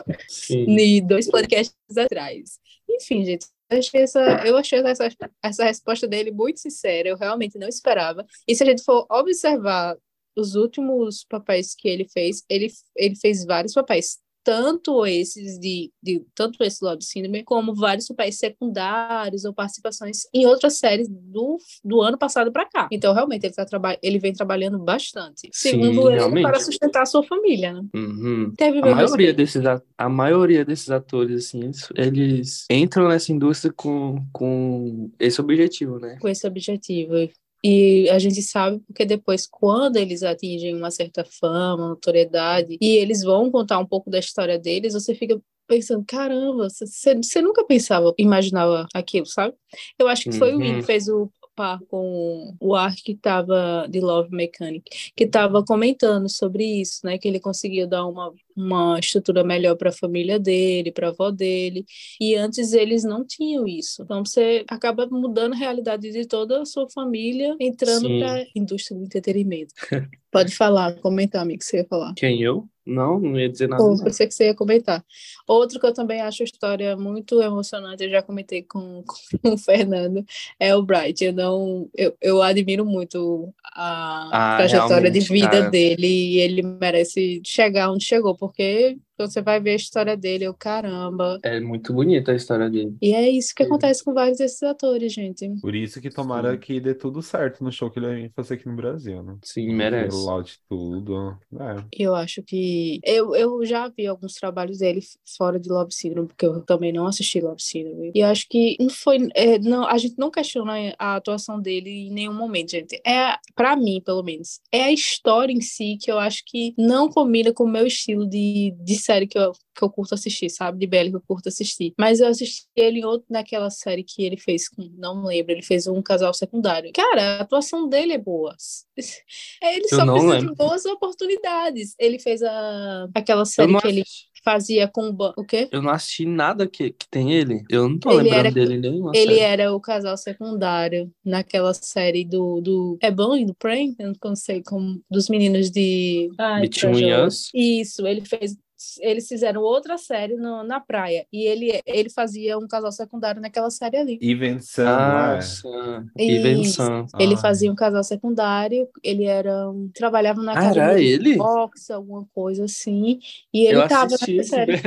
E dois podcasts atrás. Enfim, gente. Eu achei, essa, eu achei essa, essa resposta dele muito sincera, eu realmente não esperava. E se a gente for observar os últimos papéis que ele fez, ele, ele fez vários papéis tanto esses de, de tanto esse Love Síndrome, como vários papéis secundários ou participações em outras séries do, do ano passado para cá. Então, realmente, ele, tá traba ele vem trabalhando bastante. Sim, Segundo ele, realmente. para sustentar a sua família, né? Uhum. Teve A maioria, desses, a, a maioria desses atores, assim, eles, eles entram nessa indústria com, com esse objetivo, né? com esse objetivo. E a gente sabe porque depois, quando eles atingem uma certa fama, notoriedade, e eles vão contar um pouco da história deles, você fica pensando, caramba, você, nunca pensava, imaginava aquilo, sabe? Eu acho que foi o Will Uhum. que fez o par com o Ark que tava de Love Mechanic, que estava comentando sobre isso, né? Que ele conseguiu dar uma, uma estrutura melhor para a família dele, para a avó dele, e antes eles não tinham isso. Então você acaba mudando a realidade de toda a sua família, entrando para a indústria do entretenimento. [LAUGHS] Pode falar, comentar, amigo, que você ia falar. Quem eu? Não, não ia dizer nada. Pô, pensei que você ia comentar. Outro que eu também acho a história muito emocionante, eu já comentei com, [LAUGHS] com o Fernando, é o Bright. Eu não, eu, eu admiro muito a Ah, trajetória de vida cara. dele e ele merece chegar onde chegou, porque quando você vai ver a história dele, eu caramba. É muito bonita a história dele. E é isso que Sim. acontece com vários desses atores, gente. Por isso que tomara Sim. que dê tudo certo no show que ele vai fazer aqui no Brasil, né? Sim, merece. Pelo lote tudo. É. Eu acho que. Eu, eu já vi alguns trabalhos dele fora de Love Syndrome, porque eu também não assisti Love Syndrome. E eu acho que não foi. é, não, a gente não questiona a atuação dele em nenhum momento, gente. É, pra mim, pelo menos, é a história em si que eu acho que não combina com o meu estilo de, de série que eu, que eu curto assistir, sabe? De BL que eu curto assistir. Mas eu assisti ele em outro, naquela série que ele fez, com- não lembro, ele fez um casal secundário. Cara, a atuação dele é boa. [LAUGHS] Ele Eu só precisa lembro. de boas oportunidades. Ele fez a, aquela série que ele fazia com o Ban- o quê? eu não assisti nada que, que tem ele. Eu não tô Ele lembrando era- dele em nenhuma Ele série. era o casal secundário naquela série do, do é bom e do Prem? Eu não sei como dos meninos de Ai, Between Trajola. Us? Isso, ele fez eles fizeram outra série no- na praia e ele ele fazia um casal secundário naquela série ali. Even Sun, não Ah, é? Sam. Ele Ai. fazia um casal secundário, ele era um, trabalhava na Ah, academia de ele? boxe, alguma coisa assim, e ele Eu tava assisti nessa série. [LAUGHS]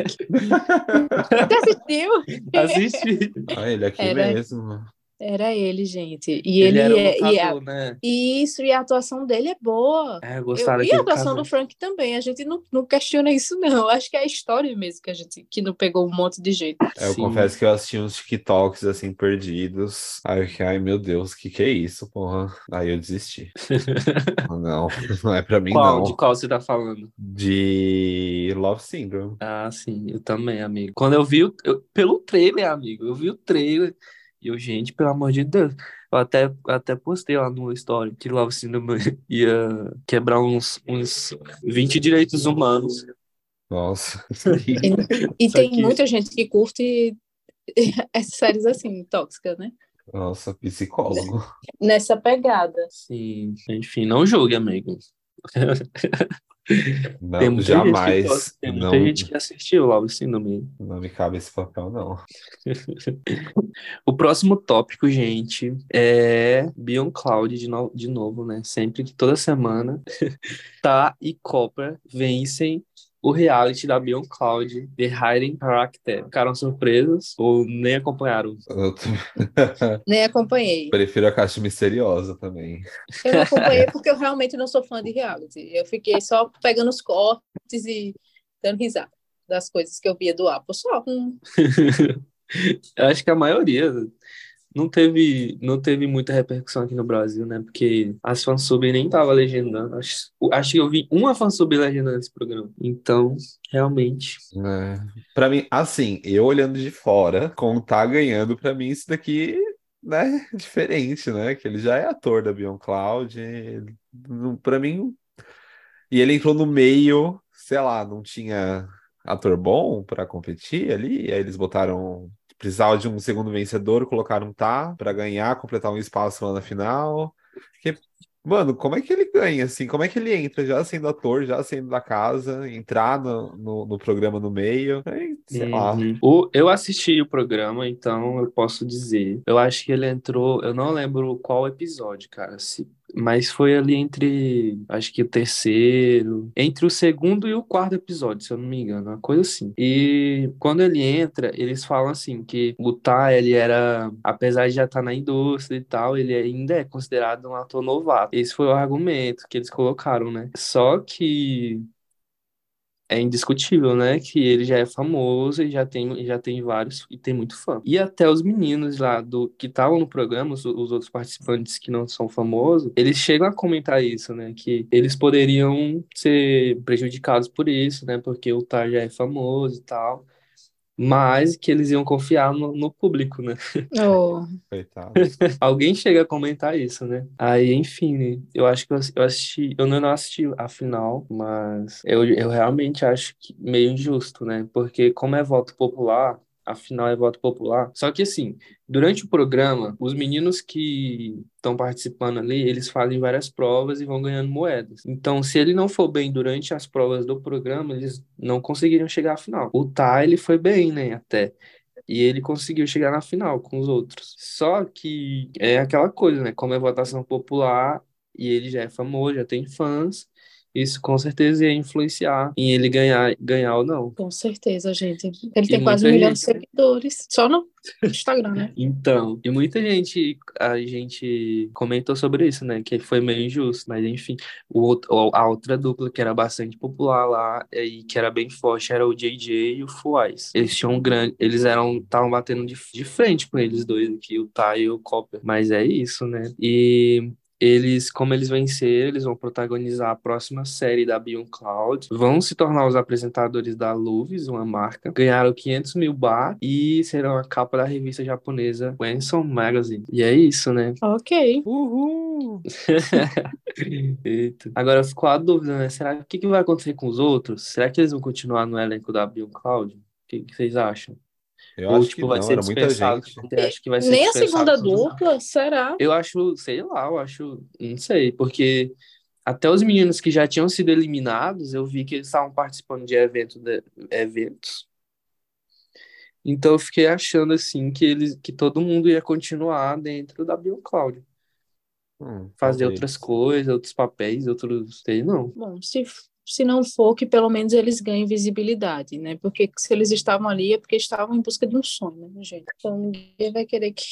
Você assistiu? Assisti. Ah, ele aqui Era- mesmo. Era ele, gente. E Ele ele, era o é, e a- lutador, né? isso, e a atuação dele é boa. É, eu Eu- e a atuação casal. do Frank também, a gente não, não questiona isso, não. Acho que é a história mesmo que a gente que não pegou um monte de jeito. É, Eu Sim. confesso que eu assisti uns TikToks assim perdidos. Aí eu fiquei, ai meu Deus, que que é isso, porra? Aí eu desisti. [LAUGHS] não, não é pra mim Qual? não. De qual você tá falando? De Love Syndrome. Ah, sim, eu também, amigo. Quando eu vi, o- eu- pelo trailer, amigo, eu vi o trailer e eu, gente, pelo amor de Deus, eu até, até postei lá no story que Love Syndrome [LAUGHS] ia quebrar uns, uns 20 direitos humanos. Nossa. E [LAUGHS] Só tem que- muita gente que curte [LAUGHS] essas séries assim, tóxicas, né? Nossa, psicólogo. Nessa pegada. Sim, enfim, não julgue, amigo. [LAUGHS] Não, Tem muita jamais. gente gosta, tem muita não, gente que assistiu Love Syndrome. não me cabe esse papel, não. [LAUGHS] O próximo tópico, gente, é Beyond Cloud de, no- de novo, né? Sempre que toda semana [LAUGHS] Tá e Copper vencem o reality da Beyond Cloud, The Hiding Character. Ficaram surpresos ou nem acompanharam? Eu t- [LAUGHS] Nem acompanhei. [LAUGHS] prefiro a caixa misteriosa também. Eu não acompanhei [LAUGHS] porque eu realmente não sou fã de reality. Eu fiquei só pegando os cortes e dando risada das coisas que eu via do Apple. Só. Hum. Eu acho que a maioria não teve, não teve muita repercussão aqui no Brasil, né? Porque as fansub nem tava legendando. Acho, acho que eu vi uma fansub legendando esse programa. Então, realmente. É. Pra mim, assim, eu olhando de fora, como tá ganhando, pra mim isso daqui, né, [LAUGHS] diferente, né? Que ele já é ator da Beyond Cloud, pra mim. E ele entrou no meio, sei lá, não tinha ator bom pra competir ali, aí eles botaram. Precisava de um segundo vencedor, colocaram tá pra ganhar, completar um espaço lá na final. Porque Mano, como é que ele ganha, assim? Como é que ele entra já sendo ator, já sendo da casa, entrar no, no, no programa no meio? Aí, sei lá. Uhum. O, eu assisti o programa, então eu posso dizer. Eu acho que ele entrou, eu não lembro qual episódio, cara. Se, mas foi ali entre, acho que o terceiro, entre o segundo e o quarto episódio, se eu não me engano, uma coisa assim. E quando ele entra, eles falam assim que o Ty, ele era, apesar de já estar na indústria e tal, ele ainda é considerado um ator novato. Esse foi o argumento que eles colocaram, né? Só que é indiscutível, né? Que ele já é famoso e já tem, já tem vários e tem muito fã. E até os meninos lá do que estavam no programa, os, os, outros participantes que não são famosos, eles chegam a comentar isso, né? Que eles poderiam ser prejudicados por isso, né? Porque o Tar já é famoso e tal mas que eles iam confiar no, no público, né? Oh. Coitado. [LAUGHS] Alguém chega a comentar isso, né? Aí, enfim, eu acho que eu, eu assisti, eu não assisti a final, mas eu, eu realmente acho que meio injusto, né? Porque como é voto popular, afinal é voto popular. Só que assim, durante o programa, os meninos que estão participando ali, eles fazem várias provas e vão ganhando moedas. Então, se ele não for bem durante as provas do programa, eles não conseguiriam chegar à final. O Ty, ele foi bem, né, até. E ele conseguiu chegar na final com os outros. Só que é aquela coisa, né? Como é votação popular e ele já é famoso, já tem fãs, isso com certeza ia influenciar em ele ganhar, ganhar ou não. Com certeza, gente. Ele tem quase um milhão de seguidores. Só no [LAUGHS] Instagram, né? Então, e muita gente, a gente comentou sobre isso, né? Que foi meio injusto, mas enfim. O, a outra dupla que era bastante popular lá e que era bem forte era o JJ e o Fuais. Eles tinham um grande. Eles eram. estavam batendo de, de frente com eles dois aqui, o Ty e o Copper. Mas é isso, né? E eles, como eles venceram, eles vão protagonizar a próxima série da Beyond Cloud, vão se tornar os apresentadores da Luvis, uma marca, ganharam 500 mil bar e serão a capa da revista japonesa Wenson Magazine. E é isso, né? [LAUGHS] Ok. Uhul! [LAUGHS] Eita. Agora ficou a dúvida, né? Será o que, que vai acontecer com os outros? Será que eles vão continuar no elenco da Beyond Cloud? O que, que vocês acham? Eu Ou, acho tipo, que vai não, ser era muita dispensado. acho que vai ser Nem a segunda dupla, será? Eu acho, sei lá, eu acho, não sei, porque até os meninos que já tinham sido eliminados, eu vi que eles estavam participando de, evento de eventos. Então eu fiquei achando assim que eles, que todo mundo ia continuar dentro da BioCloud, Hum, fazer talvez. outras coisas, outros papéis, outros, sei não. Bom, se, se não for, que pelo menos eles ganhem visibilidade, né? Porque se eles estavam ali é porque estavam em busca de um sonho, né, gente? Então ninguém vai querer que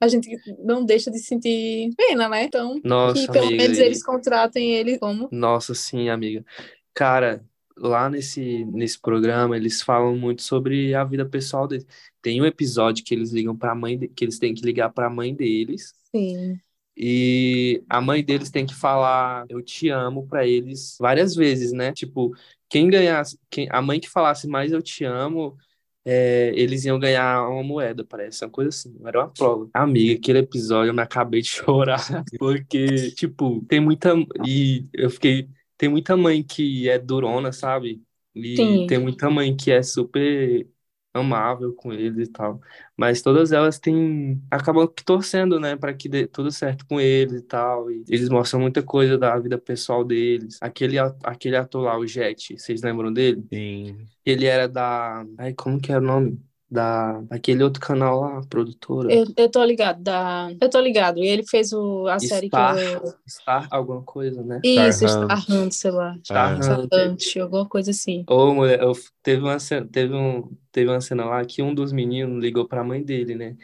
a gente não deixa de sentir pena, né? Então, Nossa, que pelo amiga, menos eles contratem ele como. Nossa, sim, amiga. Cara, lá nesse, nesse programa eles falam muito sobre a vida pessoal deles. Tem um episódio que eles ligam para a mãe, de- que eles têm que ligar para a mãe deles Sim. E a mãe deles tem que falar eu te amo para eles várias vezes, né? Tipo, quem ganhasse, quem, a mãe que falasse mais eu te amo, é, eles iam ganhar uma moeda, parece, uma coisa assim, era uma prova. Amiga, aquele episódio eu me acabei de [LAUGHS] chorar, porque, tipo, tem muita. E eu fiquei. Tem muita mãe que é durona, sabe? E Sim. tem muita mãe que é super amável com eles e tal. Mas todas elas têm. acabam torcendo, né, para que dê tudo certo com eles e tal. E eles mostram muita coisa da vida pessoal deles. Aquele, aquele ator lá, o Jet, vocês lembram dele? Sim. Ele era da. Ai, como que era o nome? Da. Aquele outro canal lá, produtora. Eu, eu tô ligado, da... eu tô ligado. E ele fez o, a série que Star, eu... Star, alguma coisa, né? Isso, Star Star Hunt, sei lá. Star É. Hunter. Hunt, alguma coisa assim. Ô, mulher, eu, teve uma teve um, teve uma cena lá que um dos meninos ligou pra mãe dele, né?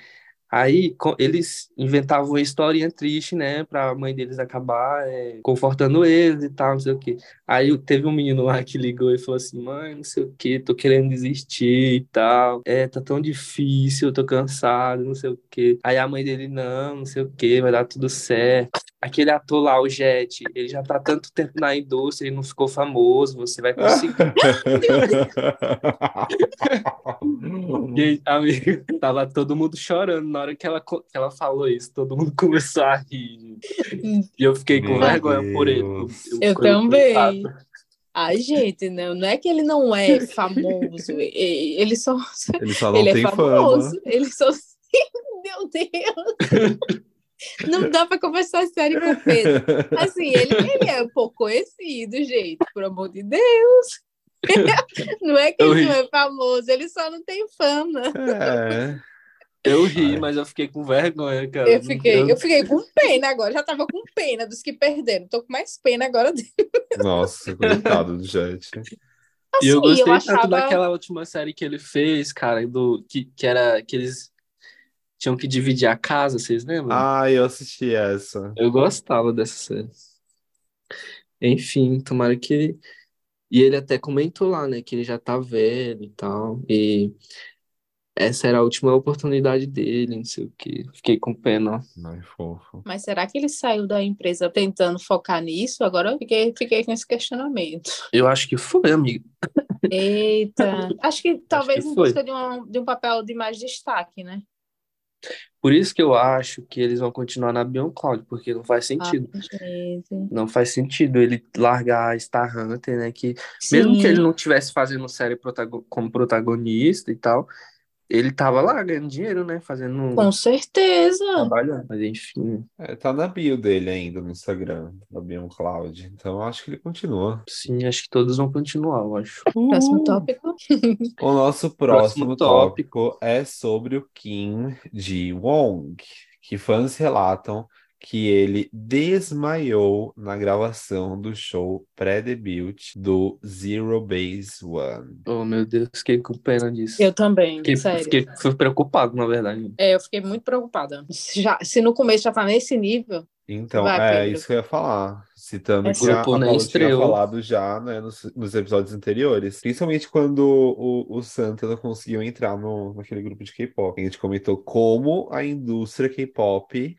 Aí eles inventavam uma historinha triste, né? Pra mãe deles acabar é, confortando eles e tal, não sei o quê. Aí teve um menino lá que ligou e falou assim: mãe, não sei o quê, tô querendo desistir e tal. É, tá tão difícil, tô cansado, não sei o quê. Aí a mãe dele: não, não sei o quê, vai dar tudo certo. Aquele ator lá, o Jet, ele já tá tanto tempo na indústria, ele não ficou famoso, você vai conseguir. E, [LAUGHS] [LAUGHS] amigo, tava todo mundo chorando na hora que ela, que ela falou isso. Todo mundo [LAUGHS] começou a rir. E eu fiquei com Meu vergonha por ele. Deus. Eu fiquei também. coitado. Ai, gente, não, não é que ele não é famoso, ele só, Ele só não ele é tem famoso, fama. ele só, meu Deus, Não dá para conversar sério com o Pedro. [LAUGHS] Assim, ele, ele é um pouco conhecido, gente, por amor de Deus. [LAUGHS] Não é que Eu ele ri. não é famoso, ele só não tem fama. É. Eu ri, mas eu fiquei com vergonha, cara. Eu fiquei, eu fiquei com pena agora, já tava com pena dos que perderam. Tô com mais pena agora dele. Nossa, coitado do gente. [LAUGHS] E eu Assim, gostei eu tanto achava- daquela última série que ele fez, cara, do que, que era que eles tinham que dividir a casa, vocês lembram? Ah, eu assisti essa. Eu gostava dessa série. Enfim, tomara que. E ele até comentou lá, né, que ele já tá velho e tal. E essa era a última oportunidade dele, não sei o quê. Fiquei com pena. Ai, fofo. Mas será que ele saiu da empresa tentando focar nisso? Agora eu fiquei, fiquei com esse questionamento. Eu acho que foi, amigo. Eita, [LAUGHS] acho que talvez em foi. busca de um, de um papel de mais destaque, né? Por isso que eu acho que eles vão continuar na Beyond Cloud, porque não faz sentido. Ah. Não faz sentido ele largar a Star Hunter, né? Que mesmo que Sim. ele não tivesse fazendo série como protagonista e tal, ele tava lá ganhando dinheiro, né? Fazendo Com certeza. trabalho. Mas enfim, É, tá na bio dele ainda no Instagram, da Beyond Cloud. Então eu acho que ele continua. sim, acho que todos vão continuar, eu acho. Próximo tópico. O nosso Próximo próximo tópico é sobre o Kim Ji-wong, que fãs relatam que ele desmaiou na gravação do show pré-debut do Zero Base One. Oh, meu Deus, fiquei com pena disso. Eu também, Fiquei, sério. fiquei, fui preocupado, na verdade. É, eu fiquei muito preocupada. Se, já, se no começo já tá nesse nível, Então, Vai, é Pedro. isso que eu ia falar. Citando É que a grupo nem Paula tinha falado já né, nos, nos episódios anteriores. Principalmente quando o, o Santa não conseguiu entrar no, naquele grupo de K-pop. A gente comentou como a indústria K-pop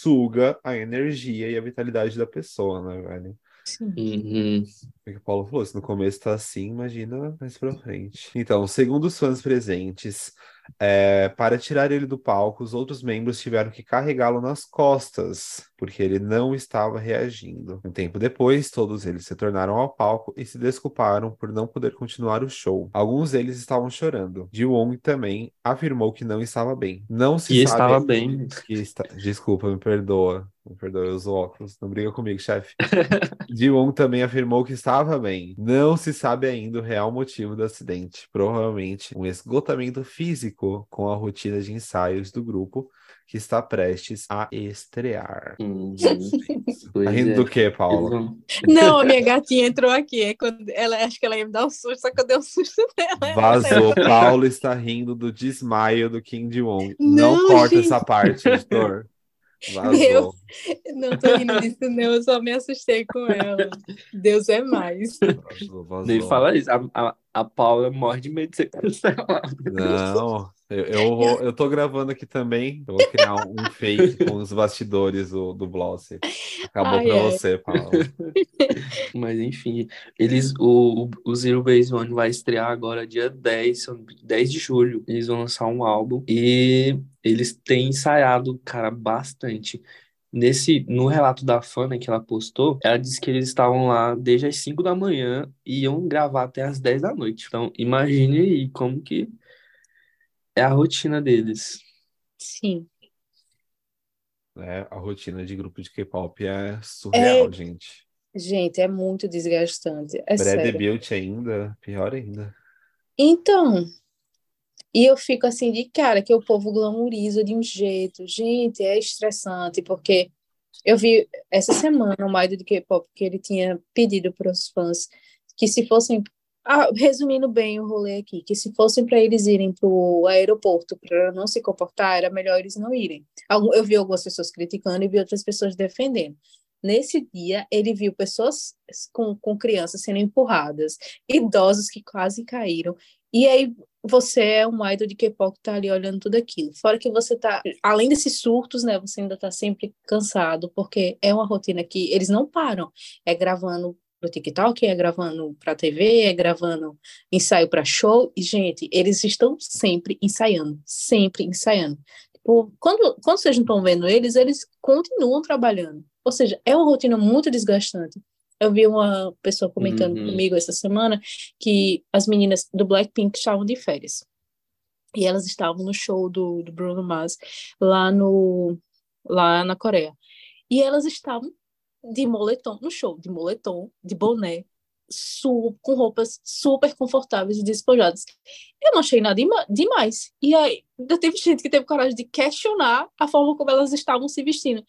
suga a energia e a vitalidade da pessoa, né, velho? sim. Uhum. O que o Paulo falou, se no começo tá assim, imagina mais pra frente. Então, segundo os fãs presentes, é, para tirar ele do palco, os outros membros tiveram que carregá-lo nas costas, porque ele não estava reagindo. Um tempo depois, todos eles se tornaram ao palco e se desculparam por não poder continuar o show. Alguns deles estavam chorando. Ji-won também afirmou que não estava bem. Não se sabe estava bem. que está... Desculpa, me perdoa. Me perdoa, eu uso óculos. Não briga comigo, chefe. [LAUGHS] Ji-won também afirmou que estava bem. Não se sabe ainda o real motivo do acidente. Provavelmente um esgotamento físico com a rotina de ensaios do grupo que está prestes a estrear. Uhum. Tá rindo é. do quê, Paula? Não, a minha gatinha entrou aqui. É quando ela acho que ela ia me dar um susto, só que eu dei um susto nela. Vazou. Paulo está rindo do desmaio do Kim Ji-won. Não, Não, corta gente. essa parte, editor. Vazou. Meu. Não tô rindo disso, não. Eu só me assustei com ela. Deus é mais. Vazou, vazou. Nem fala isso. A, a, a Paula morre de medo de ser cancelada. Não, eu, eu, vou, eu tô gravando aqui também. Eu vou criar um, um fake com os bastidores do, do Blossy. Acabou Ai, pra ai. você, Paulo. [LAUGHS] Mas enfim, eles, o, o Zero Base One vai estrear agora dia 10, são 10 de julho. Eles vão lançar um álbum e eles têm ensaiado, cara, bastante. Nesse, no relato da fã, né, que ela postou, ela disse que eles estavam lá desde as 5 da manhã e iam gravar até as 10 da noite. Então, imagine aí como que é a rotina deles. Sim. É, a rotina de grupo de K-pop é surreal, gente. Gente, é muito desgastante. É sério. Pré-debut ainda, pior ainda. Então, e eu fico assim de cara que o povo glamoriza de um jeito. Gente, é estressante, porque eu vi essa semana o Maido de K-pop que ele tinha pedido para os fãs que se fossem, ah, resumindo bem o rolê aqui, que se fossem para eles irem para o aeroporto para não se comportar, era melhor eles não irem. Eu vi algumas pessoas criticando e vi outras pessoas defendendo. Nesse dia, ele viu pessoas com, com crianças sendo empurradas, idosos que quase caíram. E aí você é um idol de K-pop que tá ali olhando tudo aquilo. Fora que você tá, além desses surtos, né, você ainda tá sempre cansado, porque é uma rotina que eles não param. É gravando pro TikTok, é gravando pra TV, é gravando ensaio pra show. E, gente, eles estão sempre ensaiando, sempre ensaiando. Tipo, quando, quando vocês não estão vendo eles, eles continuam trabalhando. Ou seja, é uma rotina muito desgastante. Eu vi uma pessoa comentando Uhum. comigo essa semana que as meninas do Blackpink estavam de férias. E elas estavam no show do, do Bruno Mars, lá no, lá na Coreia. E elas estavam de moletom no show, de moletom, de boné, su com roupas super confortáveis e despojadas. Eu não achei nada demais. E aí, ainda teve gente que teve coragem de questionar a forma como elas estavam se vestindo.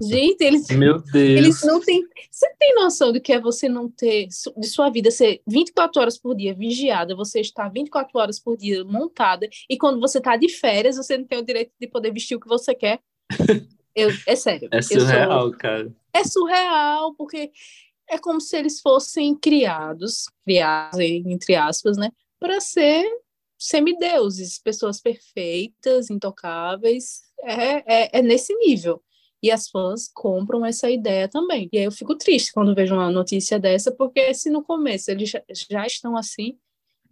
Gente, eles, [LAUGHS] Meu Deus. eles não têm. Você tem noção do que é você não ter, de sua vida ser 24 horas por dia vigiada, você estar 24 horas por dia montada, e quando você está de férias, você não tem o direito de poder vestir o que você quer? Eu, é sério. É surreal, sou, cara. É surreal, porque é como se eles fossem criados, criados entre aspas, né, para ser semideuses, pessoas perfeitas, intocáveis. É, é, é nesse nível. E as fãs compram essa ideia também. E aí eu fico triste quando vejo uma notícia dessa, porque se no começo eles já, já estão assim,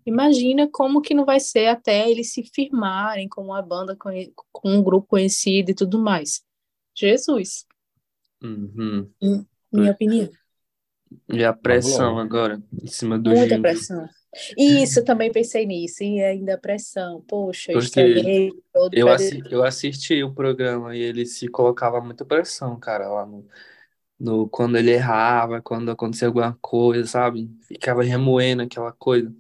imagina como que não vai ser até eles se firmarem como uma banda com, com um grupo conhecido e tudo mais. Jesus. Uhum. Minha opinião. E a pressão agora, em cima do Muita Gil. pressão. Isso, também pensei nisso. E ainda a pressão. Poxa, eu Porque estraguei todo Eu, o assi eu assisti o programa e ele se colocava muita pressão, cara, lá no, no, quando ele errava, quando acontecia alguma coisa, sabe? Ficava remoendo aquela coisa.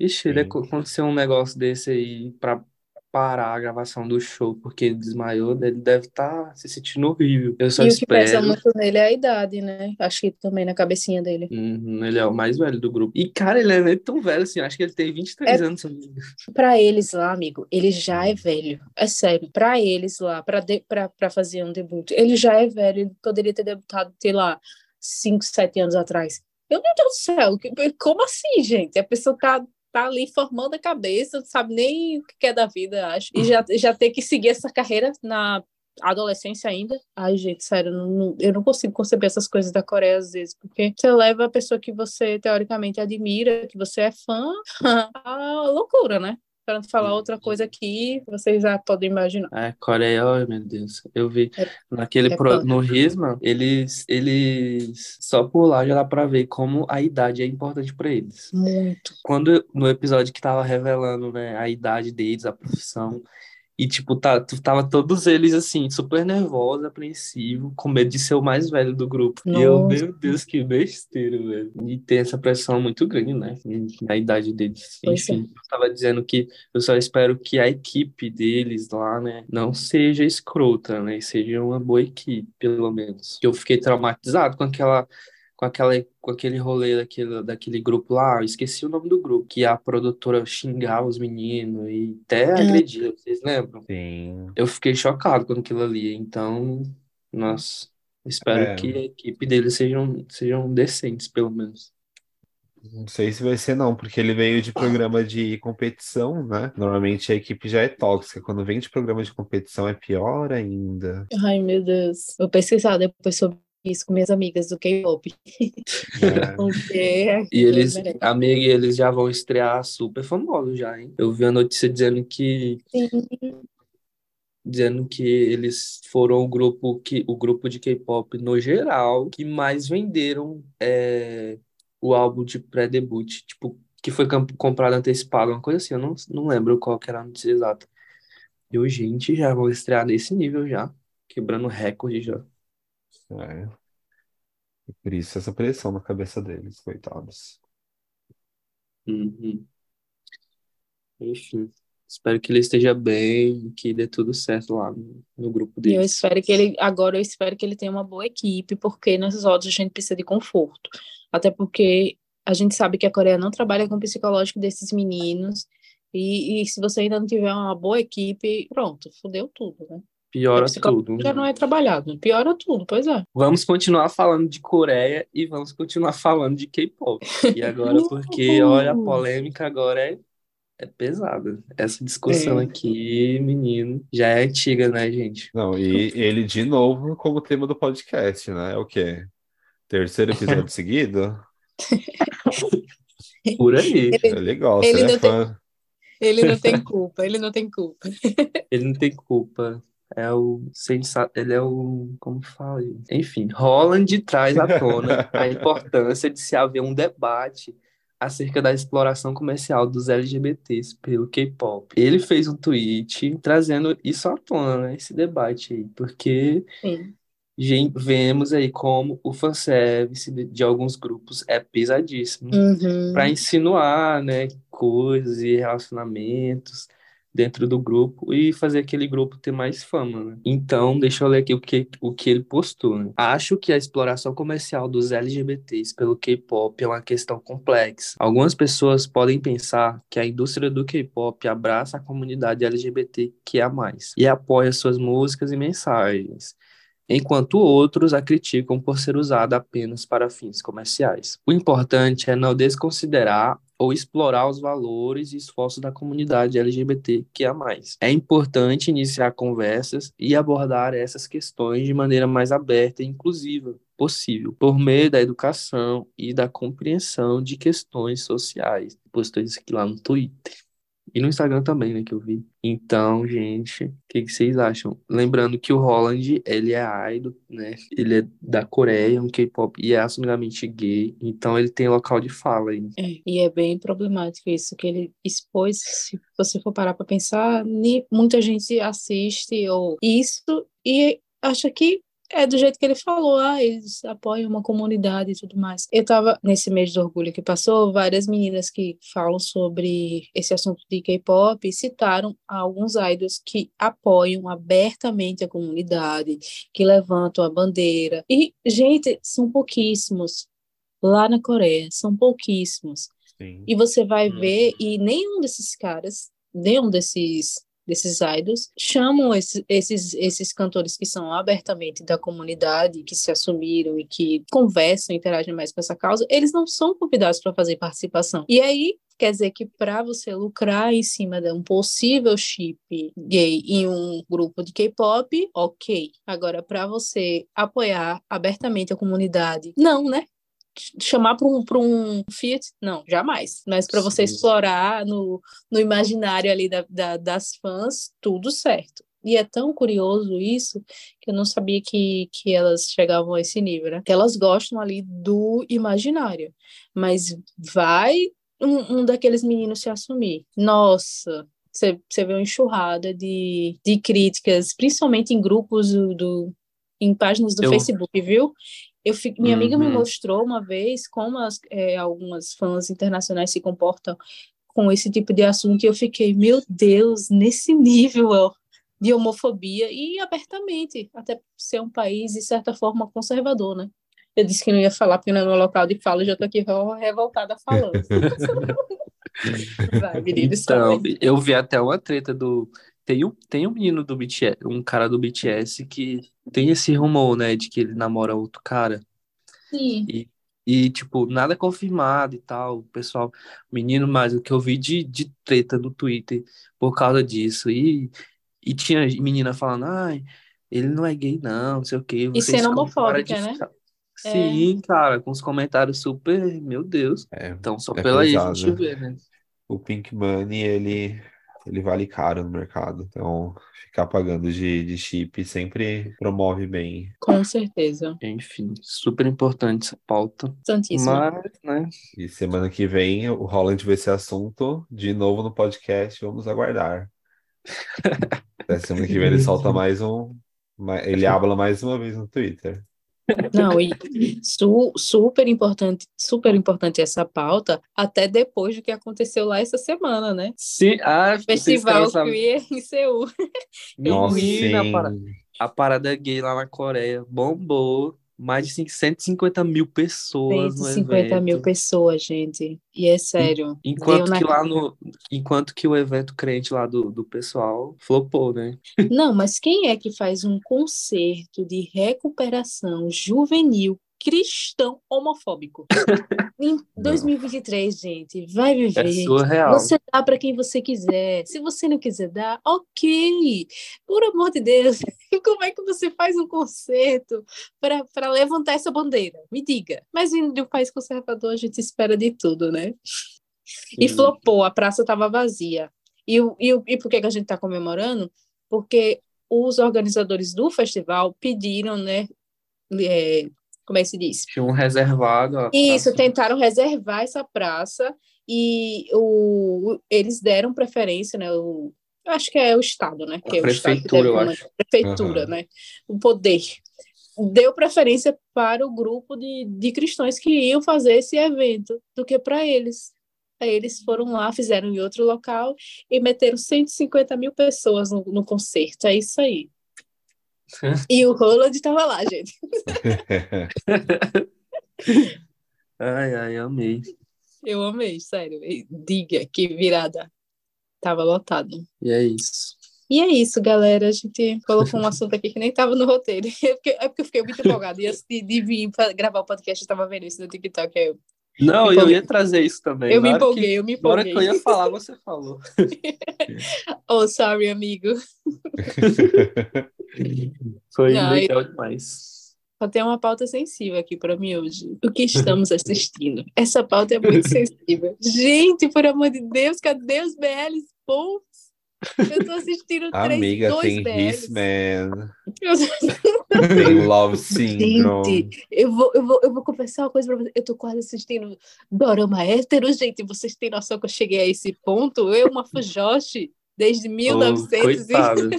Ixi, aconteceu um negócio desse aí pra parar a gravação do show, porque ele desmaiou, ele deve estar se sentindo horrível. Eu só E o que pesa espero. muito nele é a idade, né? Acho que também na cabecinha dele. Uhum, ele é o mais velho do grupo. E, cara, ele é tão velho assim, acho que ele tem 23 É- anos. Pra eles lá, amigo, ele já é velho. É sério. Pra eles lá, pra, de, pra, pra fazer um debut, ele já é velho. Ele poderia ter debutado, sei lá, 5, 7 anos atrás. Meu Deus do céu, como assim, gente? A pessoa tá, tá ali formando a cabeça, não sabe nem o que é da vida, acho. E já, já ter que seguir essa carreira na adolescência ainda. Ai, gente, sério, não- não- eu não consigo conceber essas coisas da Coreia às vezes, porque você leva a pessoa que você teoricamente admira, que você é fã, a [LAUGHS] loucura, né? Para não falar outra coisa aqui, vocês já podem imaginar. É, Coreia, ai meu Deus. Eu vi É- naquele é pro, no Risma, eles, eles só por lá já dá pra ver como a idade é importante pra eles. Muito. Quando no episódio que tava revelando, né, a idade deles, a profissão, e tipo, tá, tu- tava todos eles assim, super nervosos, apreensivos, com medo de ser o mais velho do grupo. E eu, Nossa. meu Deus, que besteira, velho. E tem essa pressão muito grande, né, na idade deles. Pois é. Enfim, eu tava dizendo que eu só espero que a equipe deles lá, né, não seja escrota, né, seja uma boa equipe, pelo menos. Eu fiquei traumatizado com aquela com aquela, com aquele rolê daquele, daquele grupo lá, eu esqueci o nome do grupo, que a produtora xingava os meninos e até agredia, vocês lembram? Sim. Eu fiquei chocado com aquilo ali, então, nossa, espero É. que a equipe deles sejam, sejam decentes, pelo menos. Não sei se vai ser não, porque ele veio de programa de competição, né? Normalmente a equipe já é tóxica. Quando vem de programa de competição é pior ainda. Ai, meu Deus. Vou pesquisar depois sobre isso com minhas amigas do K-pop. né? [LAUGHS] Porque E eles, amiga, eles já vão estrear super famosos já, hein? Eu vi a notícia dizendo que Sim. dizendo que eles foram o grupo que o grupo de K-pop no geral que mais venderam é, o álbum de pré-debut, tipo, que foi comprado antecipado, uma coisa assim, eu não, não lembro qual que era a notícia exata. E o gente já vão estrear nesse nível já, quebrando recorde já. É. E Por isso essa pressão na cabeça deles, coitados. Uhum. Enfim, espero que ele esteja bem, que dê tudo certo lá no, no grupo E eu espero que ele, agora eu espero que ele tenha uma boa equipe, porque nessas horas a gente precisa de conforto. Até porque a gente sabe que a Coreia não trabalha com o psicológico desses meninos. E, e se você ainda não tiver uma boa equipe, pronto, fudeu tudo, né? Piora tudo. já não é trabalhado, piora tudo, pois é. Vamos continuar falando de Coreia e vamos continuar [LAUGHS] falando de K-pop. E agora, porque, olha, a polêmica agora é, é pesada. Essa discussão É. aqui, menino, já é antiga, né, gente? Não, e ele de novo como tema do podcast, né? É o quê? Terceiro episódio [LAUGHS] seguido? [LAUGHS] Por aí. Ele, Ele gosta, ele ele é não tem- fã. ele não tem culpa, ele não tem culpa. Ele não tem culpa. É o sensato, ele é o, como fala, gente? Enfim, Holland traz à tona a [LAUGHS] importância de se haver um debate acerca da exploração comercial dos LGBTs pelo K-pop. Ele fez um tweet trazendo isso à tona, né, esse debate aí, porque Sim. gente, vemos aí como o fanservice de, de alguns grupos é pesadíssimo Uhum. para insinuar, né, coisas e relacionamentos dentro do grupo e fazer aquele grupo ter mais fama, né? Então, deixa eu ler aqui o que, o que ele postou, né? Acho que a exploração comercial dos LGBTs pelo K-pop é uma questão complexa. Algumas pessoas podem pensar que a indústria do K-pop abraça a comunidade LGBT que é mais e apoia suas músicas e mensagens enquanto outros a criticam por ser usada apenas para fins comerciais. O importante é não desconsiderar ou explorar os valores e esforços da comunidade LGBT que é mais. É importante iniciar conversas e abordar essas questões de maneira mais aberta e inclusiva possível, por meio da educação e da compreensão de questões sociais. Postou isso aqui lá no Twitter. E no Instagram também, né, que eu vi. Então, gente, o que, que vocês acham? Lembrando que o Holland, ele é idol, né? Ele é da Coreia, um K-pop, e é assumidamente gay. Então, ele tem local de fala aí. É, e é bem problemático isso que ele expôs. Se você for parar para pensar, muita gente assiste ou isso e acha que é do jeito que ele falou, ah, eles apoiam uma comunidade e tudo mais. Eu tava nesse mês do orgulho que passou, várias meninas que falam sobre esse assunto de K-pop citaram alguns idols que apoiam abertamente a comunidade, que levantam a bandeira. E, gente, são pouquíssimos. Lá na Coreia, são pouquíssimos. Sim. E você vai Uhum. ver, e nenhum desses caras, nenhum desses desses idols chamam esses, esses esses cantores que são abertamente da comunidade, que se assumiram e que conversam, interagem mais com essa causa, eles não são convidados para fazer participação. E aí quer dizer que para você lucrar em cima de um possível chip gay em um grupo de K-pop, ok. Agora para você apoiar abertamente a comunidade, não, né? Chamar para um, pra um Fiat, não, jamais. Mas para você Sim. explorar no, no imaginário ali da, da- das fãs, tudo certo. E é tão curioso isso que eu não sabia que, que elas chegavam a esse nível, né? Que elas gostam ali do imaginário. Mas vai um, um daqueles meninos se assumir. Nossa, você você vê uma enxurrada de, de críticas, principalmente em grupos do, do- em páginas do Eu- Facebook, viu? Eu minha amiga me Uhum. mostrou uma vez como as, é, algumas fãs internacionais se comportam com esse tipo de assunto e eu fiquei, meu Deus, nesse nível ó, de homofobia e abertamente, até ser um país, de certa forma, conservador, né? Eu disse que não ia falar porque não é meu local de fala, já tô aqui revoltada falando. [LAUGHS] [LAUGHS] Vai, meninos, Então, eu vi até uma treta do. Tem um, tem um menino do BTS, um cara do BTS que tem esse rumor, né, de que ele namora outro cara. Sim. E, tipo, nada confirmado e tal. O pessoal, menino, mas o que eu vi de, de treta no Twitter por causa disso. E, e tinha menina falando, ai, ele não é gay, não, não sei o quê. E sendo homofóbica, de né? ficar-" Sim, cara, com os comentários super, meu Deus. É, Então, só É pela aí a gente vê, né? o Pink Money, ele, ele vale caro no mercado. Então, ficar pagando de, de chip sempre promove bem. Com certeza. Enfim, super importante essa pauta. Santíssimo. Mas, né? E semana que vem o Holland vai ser assunto de novo no podcast. Vamos aguardar. [LAUGHS] Até semana que vem ele solta mais um. Ele habla mais uma vez no Twitter. Não, e [LAUGHS] su- super importante, super importante essa pauta, até depois do que aconteceu lá essa semana, né? Sim, ah, Festival? Queer em Seul. [LAUGHS] Nossa, Menina, a parada gay lá na Coreia bombou. Mais de 150 mil pessoas no 150 mil pessoas, gente. E é sério. Enquanto que lá no, enquanto que o evento crente lá do, do pessoal flopou, né? Não, mas quem é que faz um concerto de recuperação juvenil cristão homofóbico? [LAUGHS] Em 2023, gente, vai É viver. surreal. Você dá para quem você quiser. Se você não quiser dar, ok. Por amor de Deus, [LAUGHS] como é que você faz um concerto para levantar essa bandeira? Me diga. Mas vindo de um país conservador, a gente espera de tudo, né? E Sim. flopou, a praça estava vazia. E, o- e, o- e por que, que a gente está comemorando? Porque os organizadores do festival pediram, né, é, como é que se diz? Tinha um reservado. a Isso, tentaram reservar essa praça e o, eles deram preferência, né? O, eu acho que é o Estado, né? Que é o Estado que prefeitura, eu acho. Prefeitura, Aham. né? O poder. Deu preferência para o grupo de, de cristãos que iam fazer esse evento do que para eles. Aí eles foram lá, fizeram em outro local e meteram 150 mil pessoas no, no concerto. É isso aí. E o Roland estava lá, gente. [LAUGHS] Ai, ai, amei. Eu amei, sério. Diga que virada. Tava lotado. E é isso. E é isso, galera. A gente colocou um assunto aqui que nem tava no roteiro. [LAUGHS] É porque, é porque eu fiquei muito empolgada. E antes de, de vir gravar o podcast, eu tava vendo isso no TikTok. Eu, Não, eu empolguei. ia trazer isso também. eu me hora que- empolguei, eu me Na hora empolguei. que eu ia falar, você falou. [LAUGHS] Oh, sorry, amigo. [LAUGHS] Foi Não, legal demais. Só tem uma pauta sensível aqui para mim hoje. O que estamos assistindo? Essa pauta é muito [LAUGHS] sensível. Gente, por amor de Deus, cadê os BLs bons? Eu tô assistindo [LAUGHS] três, Amiga, dois tem BLs. Eu tem Love Syndrome. Gente, eu vou, eu, vou, eu vou confessar uma coisa pra vocês. Eu tô quase assistindo Dorama hétero, gente. Vocês têm noção que eu cheguei a esse ponto? Eu, uma fujoshi, desde Ô, 1900 e... [LAUGHS] coitado.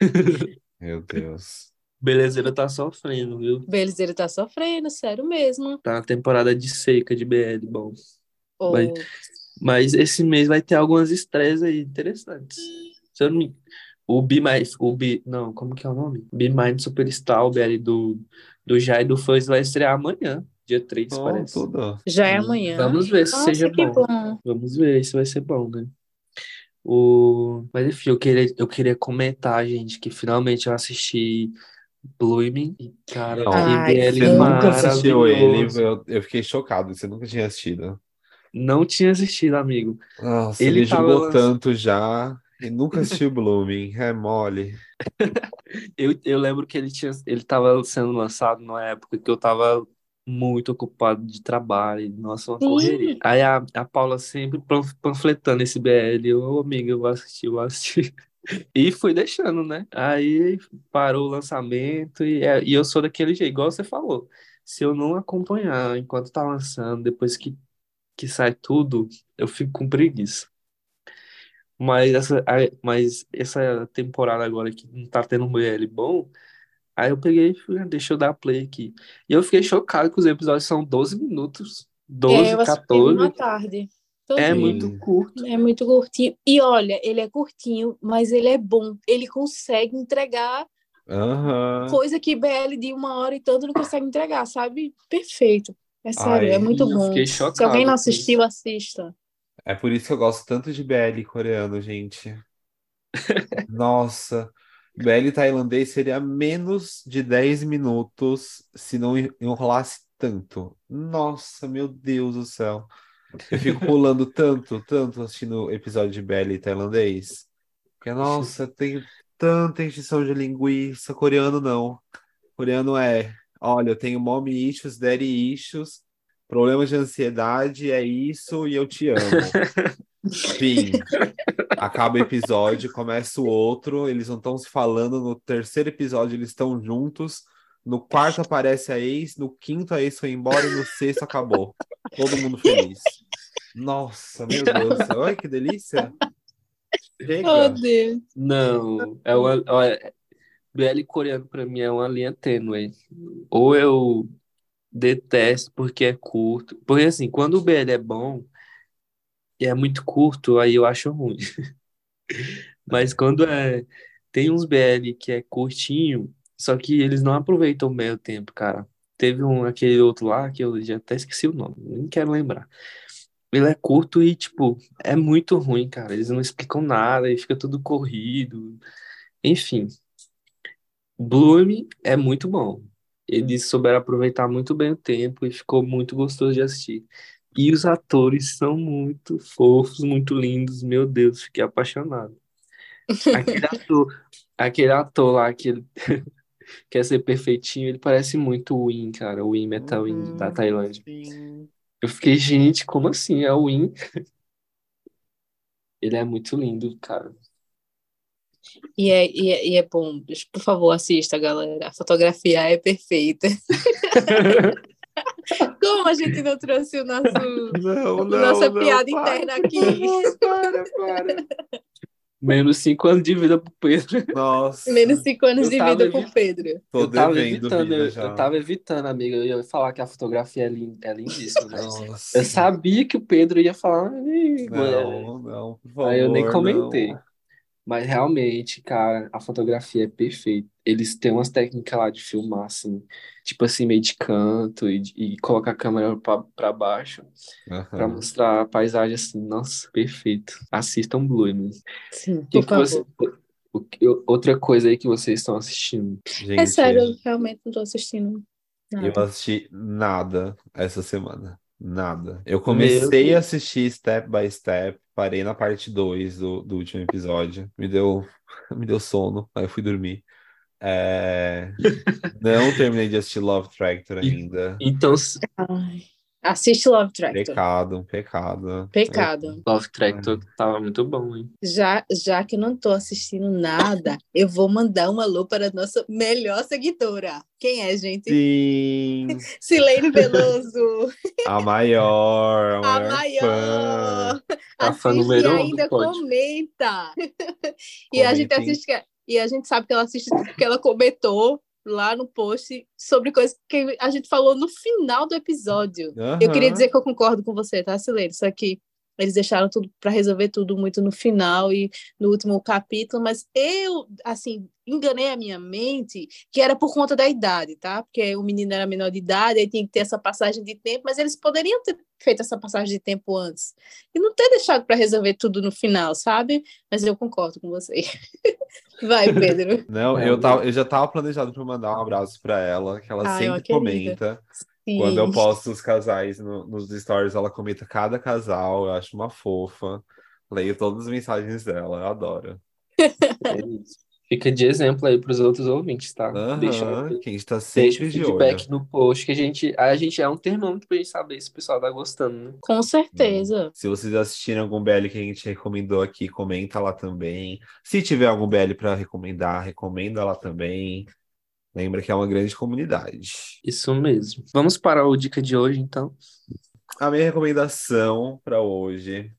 [LAUGHS] Meu Deus. Belezeira tá sofrendo, viu? Beleza, ele tá sofrendo, sério mesmo. Tá na temporada de seca de BL, bom. Oh, Vai- Mas esse mês vai ter algumas estreias aí interessantes. Se eu não me... O Be My... O Be... Não, como que é o nome? Be Mind Superstar, o BL do, do Jai do Fãs vai estrear amanhã, dia 3, Oh, parece. tudo. já é amanhã. Vamos ver se Nossa, seja que bom. bom. Vamos ver se vai ser bom, né? O... Mas enfim, eu queria, eu queria comentar, gente, que finalmente eu assisti Blooming. E, cara, Não, que Ai, BL Você nunca assistiu ele, eu, eu fiquei chocado, você nunca tinha assistido. Não tinha assistido, amigo. Nossa, Ele jogou tanto já e nunca assistiu Blooming, é mole. [LAUGHS] Eu, eu lembro que ele tinha, ele tava sendo lançado numa época que eu tava muito ocupado de trabalho, nossa, uma Sim. correria. Aí a, a Paula sempre panf- panfletando esse BL, eu, ô amiga, eu vou assistir, eu vou assistir. [LAUGHS] E fui deixando, né? Aí parou o lançamento e, é- e eu sou daquele jeito, igual você falou. Se eu não acompanhar enquanto tá lançando, depois que, que sai tudo, eu fico com preguiça. Mas essa, mas essa temporada agora que não tá tendo um BL bom, aí eu peguei e fui, ah, deixa eu dar play aqui. E eu fiquei chocado que os episódios são 12 minutos. 12, É, eu assisti numa 14. tarde. É muito curto. É muito curtinho. E olha, ele é curtinho, mas ele é bom. Ele consegue entregar Aham. coisa que BL de uma hora e tanto não consegue entregar, sabe? Perfeito. É sério, Ai, é muito bom. fiquei Se alguém chocado não assistiu, assista. É por isso que eu gosto tanto de BL coreano, gente. [LAUGHS] Nossa, BL tailandês seria menos de 10 minutos se não enrolasse tanto. Nossa, meu Deus do céu. Eu fico pulando [LAUGHS] tanto, tanto assistindo episódio de BL tailandês. Porque, nossa, tem tanta encheção de linguiça. Coreano não. Coreano é, olha, eu tenho mommy issues, daddy issues, problemas de ansiedade, é isso e eu te amo. [LAUGHS] Fim. Acaba o episódio, começa o outro, eles não estão se falando. No terceiro episódio, eles estão juntos. No quarto aparece a ex, no quinto a ex foi embora e no sexto acabou. Todo mundo feliz. Nossa, meu Deus. Olha que delícia. Oh, Chega. Deus. Não, é uma, olha, BL coreano pra mim é uma linha tênue. Ou eu detesto porque é curto. Porque assim, quando o BL é bom e é muito curto, aí eu acho ruim. [LAUGHS] Mas quando é. Tem uns BL que é curtinho, só que eles não aproveitam bem o tempo, cara. Teve um, aquele outro lá que eu já até esqueci o nome, nem quero lembrar. Ele é curto e, tipo, é muito ruim, cara. Eles não explicam nada e fica tudo corrido. Enfim, Bloom é muito bom. Eles souberam aproveitar muito bem o tempo e ficou muito gostoso de assistir. E os atores são muito fofos, muito lindos. Meu Deus, fiquei apaixonado. [LAUGHS] Aquele ator, aquele ator lá que ele [LAUGHS] quer ser perfeitinho, ele parece muito o Win, cara. O Win Metal Win da Uhum. Tailândia. Sim. Eu fiquei, gente, como assim? É o Win? [LAUGHS] Ele é muito lindo, cara. E é, e, é, e é bom. Por favor, assista, galera. A fotografia é perfeita. [LAUGHS] Como a gente não trouxe o nosso, Não, a não, nossa não, piada para, interna aqui? Para, para. Menos cinco anos de vida pro Pedro. Nossa, Menos cinco anos Eu de vida pro evit- Pedro. tô eu tava evitando, vida eu, eu tava evitando, amiga. Eu ia falar que a fotografia é, lin- é lindíssima? Nossa. Eu sabia que o Pedro ia falar. Não, não, por favor, Aí eu nem não. Mas realmente, cara, a fotografia é perfeita. Eles têm umas técnicas lá de filmar, assim, tipo assim, meio de canto e, e colocar a câmera pra, pra baixo pra Aham. mostrar a paisagem assim. Nossa, perfeito. Assistam Blue, mesmo. Sim, Que por que você- favor. o que- outra coisa aí que vocês estão assistindo. É Gente, sério, eu realmente não tô assistindo eu nada. assisti nada essa semana. Nada. Eu comecei a assistir Step by Step, parei na parte 2 do, do último episódio. Me deu, [LAUGHS] me deu sono, aí eu fui dormir. É, [LAUGHS] Não terminei de assistir Love Tractor E- ainda. Então, Ai. Assiste Love Tractor. Pecado, pecado. Pecado. Love Tractor tava muito bom, hein? Já, já que eu não tô assistindo nada, eu vou mandar um alô para a nossa melhor seguidora. Quem é, gente? Sim, [LAUGHS] Silene Veloso, a maior, a a maior fã. maior. A fã Assiste número e um do ainda pod. comenta. [LAUGHS] E a gente assiste que- e a gente sabe que ela assiste porque ela comentou lá no post sobre coisas que a gente falou no final do episódio. Eu queria dizer que eu concordo com você, tá, Silene? Só que eles deixaram tudo para resolver tudo muito no final e no último capítulo, mas eu, assim, enganei a minha mente que era por conta da idade, tá? Porque o menino era menor de idade, aí tinha que ter essa passagem de tempo, mas eles poderiam ter feito essa passagem de tempo antes e não ter deixado para resolver tudo no final, sabe? Mas eu concordo com você. [LAUGHS] Vai, [LAUGHS] Pedro. Não, eu, tava, eu já tava planejado para mandar um abraço para ela, que ela Ai, sempre querida. Sim. Quando eu posto os casais no- nos stories, ela comenta cada casal, eu acho uma fofa. Leio todas as mensagens dela, eu adoro. É. Fica de exemplo aí pros outros ouvintes, tá? Deixa, Aham, que a gente tá deixa sempre o de feedback olho. no post, que a gente, a gente é um termômetro pra gente saber se o pessoal tá gostando, né? Com certeza. Se vocês assistirem algum BL que a gente recomendou aqui, comenta lá também. Se tiver algum BL para recomendar, recomenda lá também. Lembra que é uma grande comunidade. Isso mesmo. Vamos para o dica de hoje, então. A minha recomendação para hoje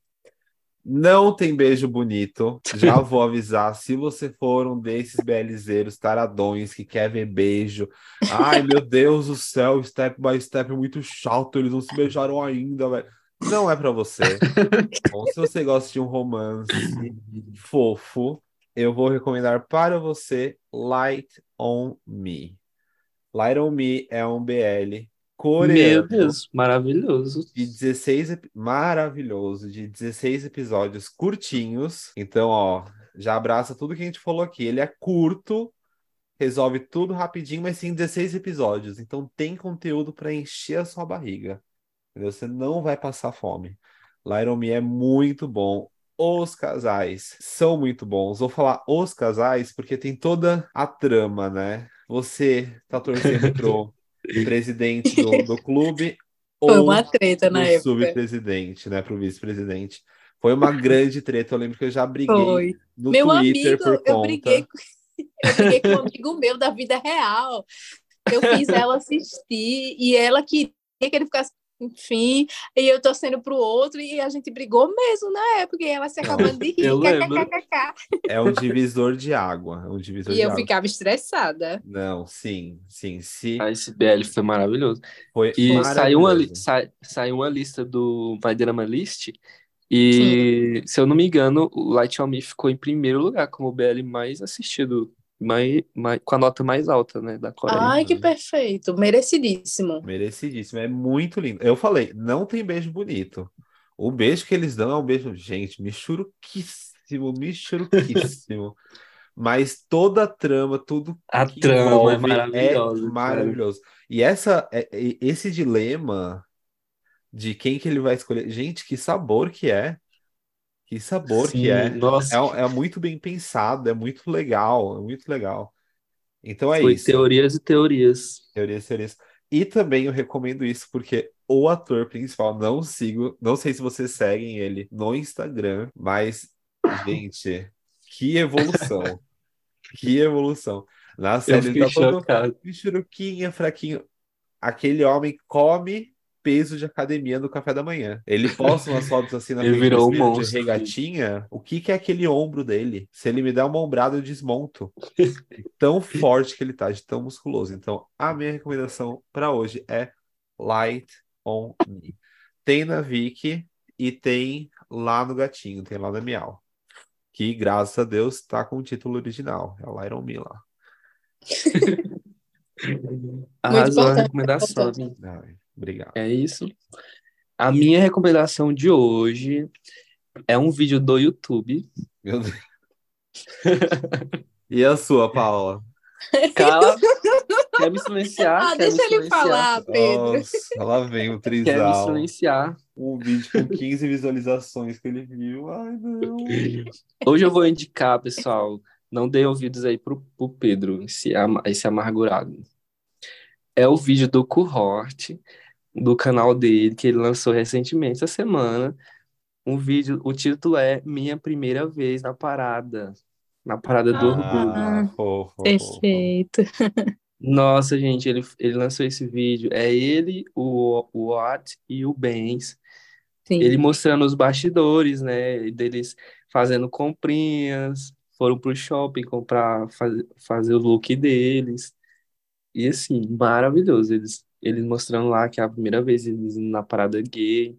não tem beijo bonito. Já [LAUGHS] vou avisar, se você for um desses BLzeiros taradões que quer ver beijo, ai meu Deus do céu, step by step é muito chato, eles não se beijaram ainda, velho. Não é para você. Ou se você gosta de um romance [LAUGHS] fofo, eu vou recomendar para você Light on Me. Light on Me é um BL Meu coreano Deus, maravilhoso. de 16 ep- maravilhoso, de 16 episódios curtinhos. Então, ó, já abraça tudo que a gente falou aqui. Ele é curto, resolve tudo rapidinho, mas tem 16 episódios. Então tem conteúdo para encher a sua barriga. Entendeu? Você não vai passar fome. Light on Me é muito bom. Os casais são muito bons. Vou falar os casais porque tem toda a trama, né? Você tá torcendo [LAUGHS] pro presidente do, do clube [LAUGHS] Foi ou uma treta na pro época. subpresidente, né? Pro vice-presidente. Foi uma grande treta. Eu lembro que eu já briguei Foi. no Meu Twitter amigo, por eu conta. briguei, com- [LAUGHS] eu briguei com um amigo meu da vida real. Eu fiz ela assistir e ela queria que ele ficasse, enfim, e eu torcendo pro outro e a gente brigou mesmo na época e ela se acabando de [LAUGHS] rir. eu lembro. kkkk. É um divisor de água. É um divisor E de eu água. ficava estressada. Não, sim, sim. Se Ah, esse BL foi maravilhoso. foi E saiu uma, li- maravilhoso. sai, saiu uma lista do Vai Drama List. E, se eu não me engano, o Light on Me ficou em primeiro lugar como o BL mais assistido, mais, mais, com a nota mais alta, né, da Coreia. Ai, que perfeito, merecidíssimo. Merecidíssimo. É muito lindo. Eu falei, não tem beijo bonito. O beijo que eles dão é um beijo, gente, michuruquíssimo, michuruquíssimo. [LAUGHS] Mas toda a trama, tudo A que trama é maravilhosa, cara. maravilhoso. E essa, é- é- esse dilema de quem que ele vai escolher. Gente, que sabor que é. Que sabor que Sim, é. Nossa, É, é muito bem pensado, é muito legal, é muito legal. Então é foi isso. teorias e teorias. Teorias, teorias. E também eu recomendo isso porque o ator principal, não sigo, não sei se vocês seguem ele no Instagram, mas, gente, que evolução. [LAUGHS] Que evolução. Na série ele tá todo michuruquinha, fraquinho. aquele homem come peso de academia no café da manhã. Ele posta umas fotos assim na Ele frente virou um espelho de monstro. regatinha. O que que é aquele ombro dele? Se ele me der uma ombrada, eu desmonto. De tão forte que ele tá, de tão musculoso. Então, a minha recomendação para hoje é Light on Me. Tem na Viki e tem lá no Gatinho, tem lá na Miau. Que, graças a Deus, tá com o título original. É Light on Me lá. [LAUGHS] Arrasou a recomendação. Obrigado. É isso. A minha recomendação de hoje é um vídeo do YouTube. Meu Deus. E a sua, Paula? [LAUGHS] Cala. Quer me silenciar? Ah, deixa ele silenciar? falar, Pedro. Nossa, lá vem o Quer me trisal. silenciar? Um vídeo com 15 visualizações que ele viu. Ai, não. Hoje eu vou indicar, pessoal, não dê ouvidos aí pro, pro Pedro, esse, esse amargurado. É o vídeo do Cohort, do canal dele, que ele lançou recentemente, essa semana. Um vídeo, o título é Minha Primeira Vez na Parada, na Parada do Orgulho. Ah, fofo, fofo. Perfeito. [LAUGHS] Nossa, gente, ele, ele lançou esse vídeo. É ele, o, o Watt e o Benz. Sim. Ele mostrando os bastidores, né? Deles fazendo comprinhas, foram pro shopping comprar, faz, fazer o look deles. E assim, maravilhoso. Eles, eles mostrando lá que é a primeira vez eles indo na parada gay.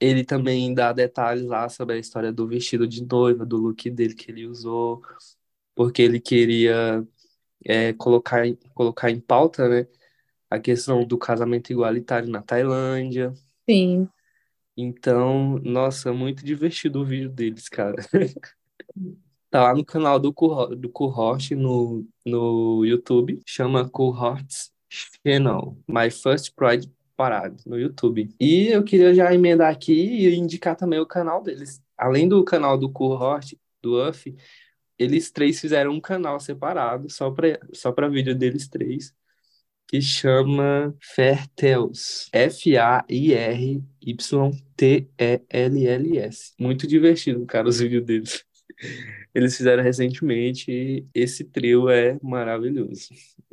Ele também dá detalhes lá sobre a história do vestido de noiva, do look dele que ele usou, porque ele queria é, colocar, em- colocar em pauta, né, a questão do casamento igualitário na Tailândia. Sim. Então, nossa, muito divertido o vídeo deles, cara. [LAUGHS] Tá lá no canal do, Cohort- do Cohort no, no YouTube, chama Cohorts Channel, My First Pride Parade, no YouTube. E eu queria já emendar aqui e indicar também o canal deles. Além do canal do Cohort, do UF, eles três fizeram um canal separado, só para só para vídeo deles três, que chama Fairtales. F-A-I-R-Y-T-E-L-L-S. Muito divertido, cara, os vídeos deles. Eles fizeram recentemente e esse trio é maravilhoso.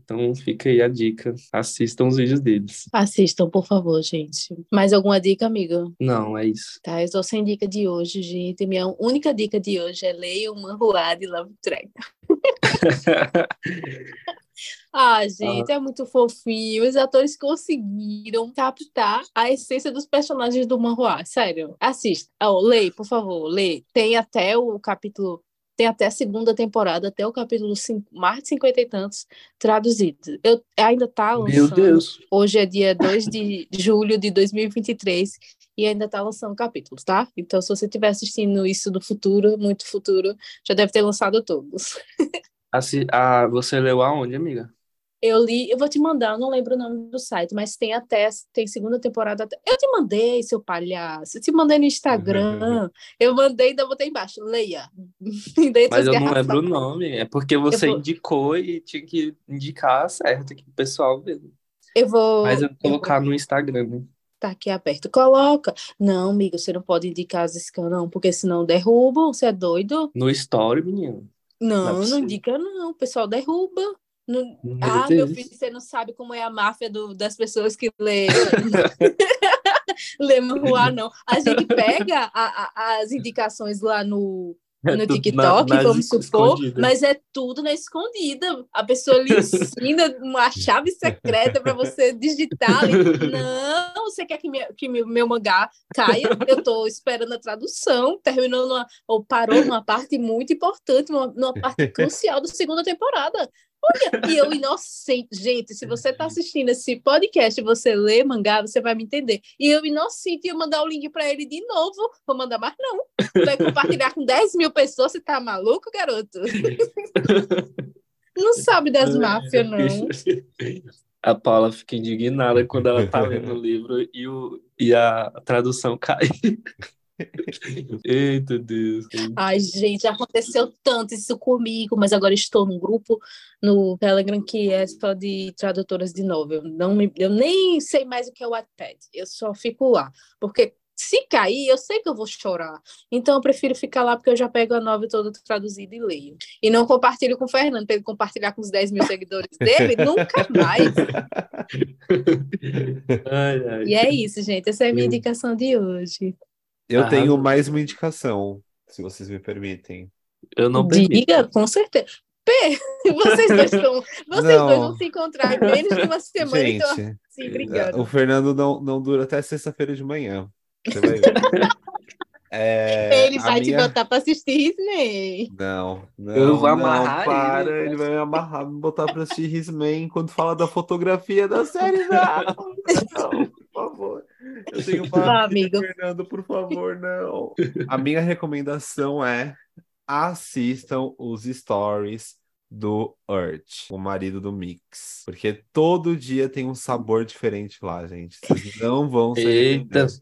Então fica aí a dica, assistam os vídeos deles. Assistam, por favor, gente. Mais alguma dica, amiga? Não, é isso. Tá, eu estou sem dica de hoje, gente. Minha única dica de hoje é leia uma rua de Love Track. [LAUGHS] Ah, gente, é muito fofinho. Os atores conseguiram captar a essência dos personagens do manhua. Sério, assista. Oh, lê, por favor, lê. Tem até o capítulo, tem até a segunda temporada, até o capítulo cin- mais de cinquenta e tantos traduzidos. Eu ainda tá Meu lançando. Deus. Hoje é dia 2 de julho de 2023 e ainda tá lançando capítulos, tá? Então, se você estiver assistindo isso do futuro, muito futuro, já deve ter lançado todos. [LAUGHS] Ah, você leu aonde, amiga? Eu li, eu vou te mandar, eu não lembro o nome do site, mas tem até, tem segunda temporada. até- Eu te mandei, seu palhaço. Eu te mandei no Instagram. [LAUGHS] eu mandei, ainda botei embaixo. Leia. [LAUGHS] Mas eu não lembro o nome. É porque você vou- indicou e tinha que indicar certo aqui pro pessoal ver. Eu vou. Mas eu vou eu vou colocar no Instagram, né? tá aqui aberto. Coloca. Não, amigo, você não pode indicar as scans, não, porque senão derrubam. Você é doido? No story, menino. Não é Não, não possível. indica, não. O pessoal derruba. Não- Meu Ah, meu filho, você não sabe como é a máfia do- das pessoas que lê. [LAUGHS] lê manhua, não. A gente pega a- a- as indicações lá no, É [LAUGHS] no na- TikTok, nas vamos supor, escondidas. mas é tudo na escondida. A pessoa lhe ensina uma chave secreta para você digitar. ali. [LAUGHS] Não, você quer que, minha- que meu, meu mangá caia? Eu estou esperando a tradução, terminou numa, ou parou numa parte muito importante, numa, numa parte crucial da segunda temporada. Olha, e eu inocente, gente, se você está assistindo esse podcast e você lê mangá, você vai me entender. E eu inocente ia mandar o link para ele de novo, vou mandar mais não. Vai compartilhar com 10 mil pessoas, você tá maluco, garoto? Não sabe das máfias, não. A Paula fica indignada quando ela tá lendo o livro e, o, e a tradução cai. Eita Deus. Ai, gente, já aconteceu tanto isso comigo, mas agora estou num grupo no Telegram que é só de tradutoras de novel. Não me, eu nem sei mais o que é o Wattpad, eu só fico lá, porque Se cair, eu sei que eu vou chorar. Então eu prefiro ficar lá porque eu já pego a novela toda traduzida e leio. E não compartilho com o Fernando, para ele compartilhar com os 10 mil seguidores dele, [LAUGHS] nunca mais. Ai, ai. E é isso, gente. Essa é a minha indicação de hoje. Eu Ah, tenho mais uma indicação, se vocês me permitem. Eu não permito. Diga, com certeza. P, [LAUGHS] vocês dois estão. Vocês Não. dois vão se encontrar em menos de uma semana, então Gente, assim, obrigada. o Fernando não, não dura até sexta-feira de manhã. Você vai ver. [LAUGHS] É, ele a vai te minha- botar pra assistir Disney. Não, não, Eu vou não, amarrar para, ele. ele vai me amarrar, me botar pra assistir His-Man quando fala da fotografia da série. Não, não. [LAUGHS] Eu tenho para amigo. Fernando, por favor, não. A minha recomendação é assistam os stories do Urt, o marido do Mix. Porque todo dia tem um sabor diferente lá, gente. Vocês não vão se Eita, arrepender.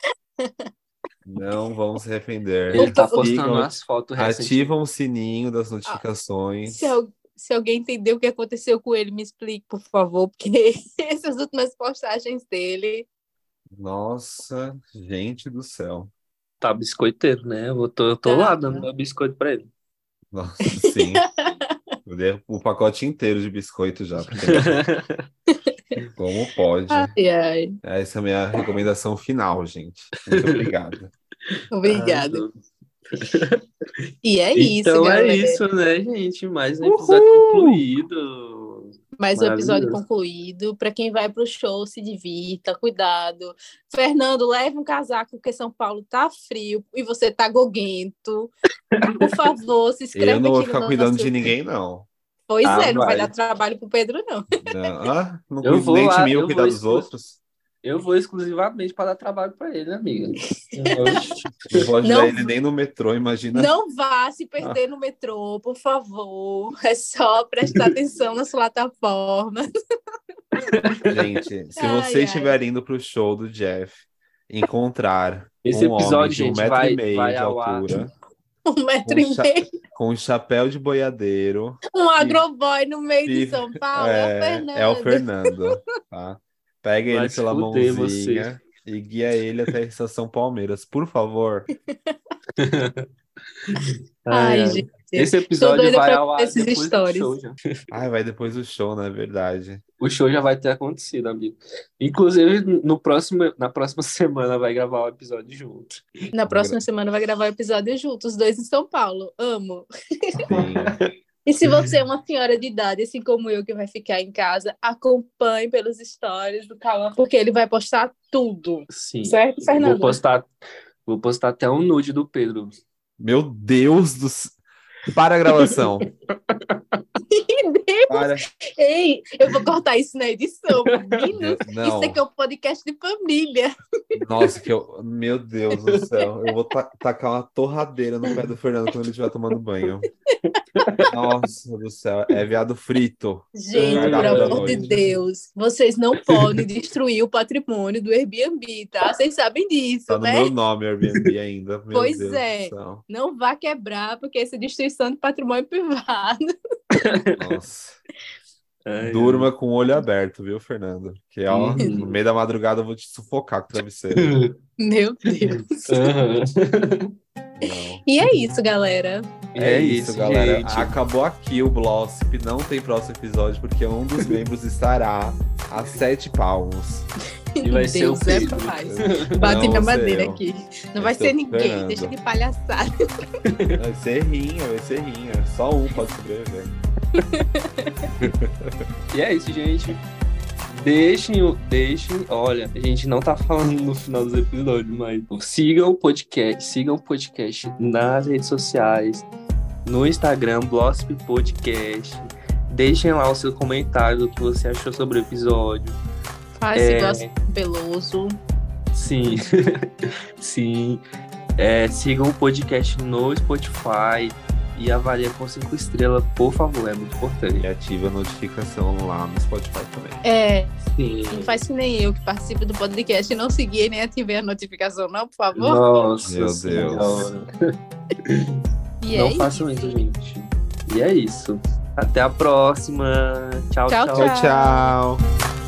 Não vão se arrepender. ele tá postando as fotos recentes. Ativam o sininho das notificações. Se, al- se alguém entendeu o que aconteceu com ele, me explique, por favor, porque [LAUGHS] essas últimas postagens dele. Nossa, gente do céu. Tá biscoiteiro, né? Eu tô, eu tô Tá. lá dando meu biscoito pra ele. Nossa, sim. [LAUGHS] Eu dei o pacote inteiro de biscoito já. porque [LAUGHS] Como pode? Ai, ai. Essa é a minha recomendação final, gente. Muito obrigado. [LAUGHS] Obrigada. Ah, E é isso, então galera. é isso, né, gente? Mais um episódio concluído. Mais um episódio concluído. Para quem vai pro show, se divirta, cuidado. Fernando, leve um casaco, porque São Paulo tá frio e você tá goguento. Por favor, se [LAUGHS] inscreve Eu não vou aqui ficar no cuidando nosso- de ninguém, não. Pois Ah, é, não vai vai. dar trabalho pro Pedro, não. Não, ah, não Eu vou nem lá, de mim, eu eu cuidar vou dos outros. Eu vou exclusivamente para dar trabalho pra ele, amiga. Eu- Não vou ajudar Não- ele nem no metrô, imagina. Não vá se perder no metrô, por favor. É só prestar [LAUGHS] atenção nas plataformas. Gente, se Ai, você ai. estiver indo pro show do Jeff, encontrar Esse um homem episódio, de [LAUGHS] um metro vai- e meio de altura, Um metro Um e meio. com um chapéu de boiadeiro, Um agroboy no meio de E- São Paulo. É, o é, Fernando. é o Fernando, tá? Pega ele pela mãozinha e guia ele até a estação Palmeiras, por favor. [LAUGHS] Ai, ai. gente. Esse episódio vai ao ar depois do stories. show já. [LAUGHS] Ai, vai depois do show, é verdade? O show já vai ter acontecido, amigo. Inclusive, no próximo, na próxima [LAUGHS] semana vai gravar o episódio junto. Na próxima semana vai gravar o episódio juntos, os dois em São Paulo. Amo. Sim. E se você é uma senhora de idade, assim como eu, que vai ficar em casa, acompanhe pelos stories do Cauã, porque ele vai postar tudo. Sim. Certo, Vou Fernando? postar, vou postar até um nude do Pedro. Meu Deus do céu. Para a gravação. [LAUGHS] Para. [LAUGHS] Ei, eu vou cortar isso na edição, [LAUGHS] menino. Isso aqui é um podcast de família. Nossa, que eu. Meu Deus do [LAUGHS] céu. Eu vou ta- tacar uma torradeira no pé do Fernando quando ele estiver tomando banho. Nossa do céu. É viado frito. Gente, pelo amor de. Deus, vocês não podem destruir o patrimônio do Airbnb, tá? Vocês sabem disso, Tá no né? meu nome, Airbnb ainda. Meu Pois Deus é. Não vá quebrar, porque isso é destruição de patrimônio privado. Nossa. Ai, Durma com o olho aberto, viu, Fernando? Que ó, Uhum. no meio da madrugada eu vou te sufocar com o travesseiro. [LAUGHS] Meu Deus. Não. E é isso, galera. É, É isso, isso, galera. gente. Acabou aqui o Blossip. Não tem próximo episódio, porque um dos membros estará a sete palmos. [LAUGHS] E vai ser o Deus é Pedro. paz. Bate sei madeira eu. aqui. Não Eu vai ser ninguém, esperando. deixa de palhaçada. [LAUGHS] Vai ser rinha, vai ser rinha. Só um pode sobreviver. [LAUGHS] E é isso, gente. Deixem, o- deixem, olha, a gente não tá falando no final dos episódios, mas sigam o podcast, sigam o podcast nas redes sociais, no Instagram, Blosp Podcast. Deixem lá o seu comentário do que você achou sobre o episódio. Faz É. igual peloso. Sim, [LAUGHS] sim. É, sigam o podcast no Spotify e avaliem com cinco estrelas, por favor, é muito importante. E ativa a notificação lá no Spotify também. É, Sim. não faz que nem eu que participo do podcast e não seguir e nem ativei a notificação, não, por favor. Nossa, Meu Deus. Senhora. E Não é façam isso, gente. E é isso. Até a próxima. Tchau, Tchau, tchau. Tchau, tchau.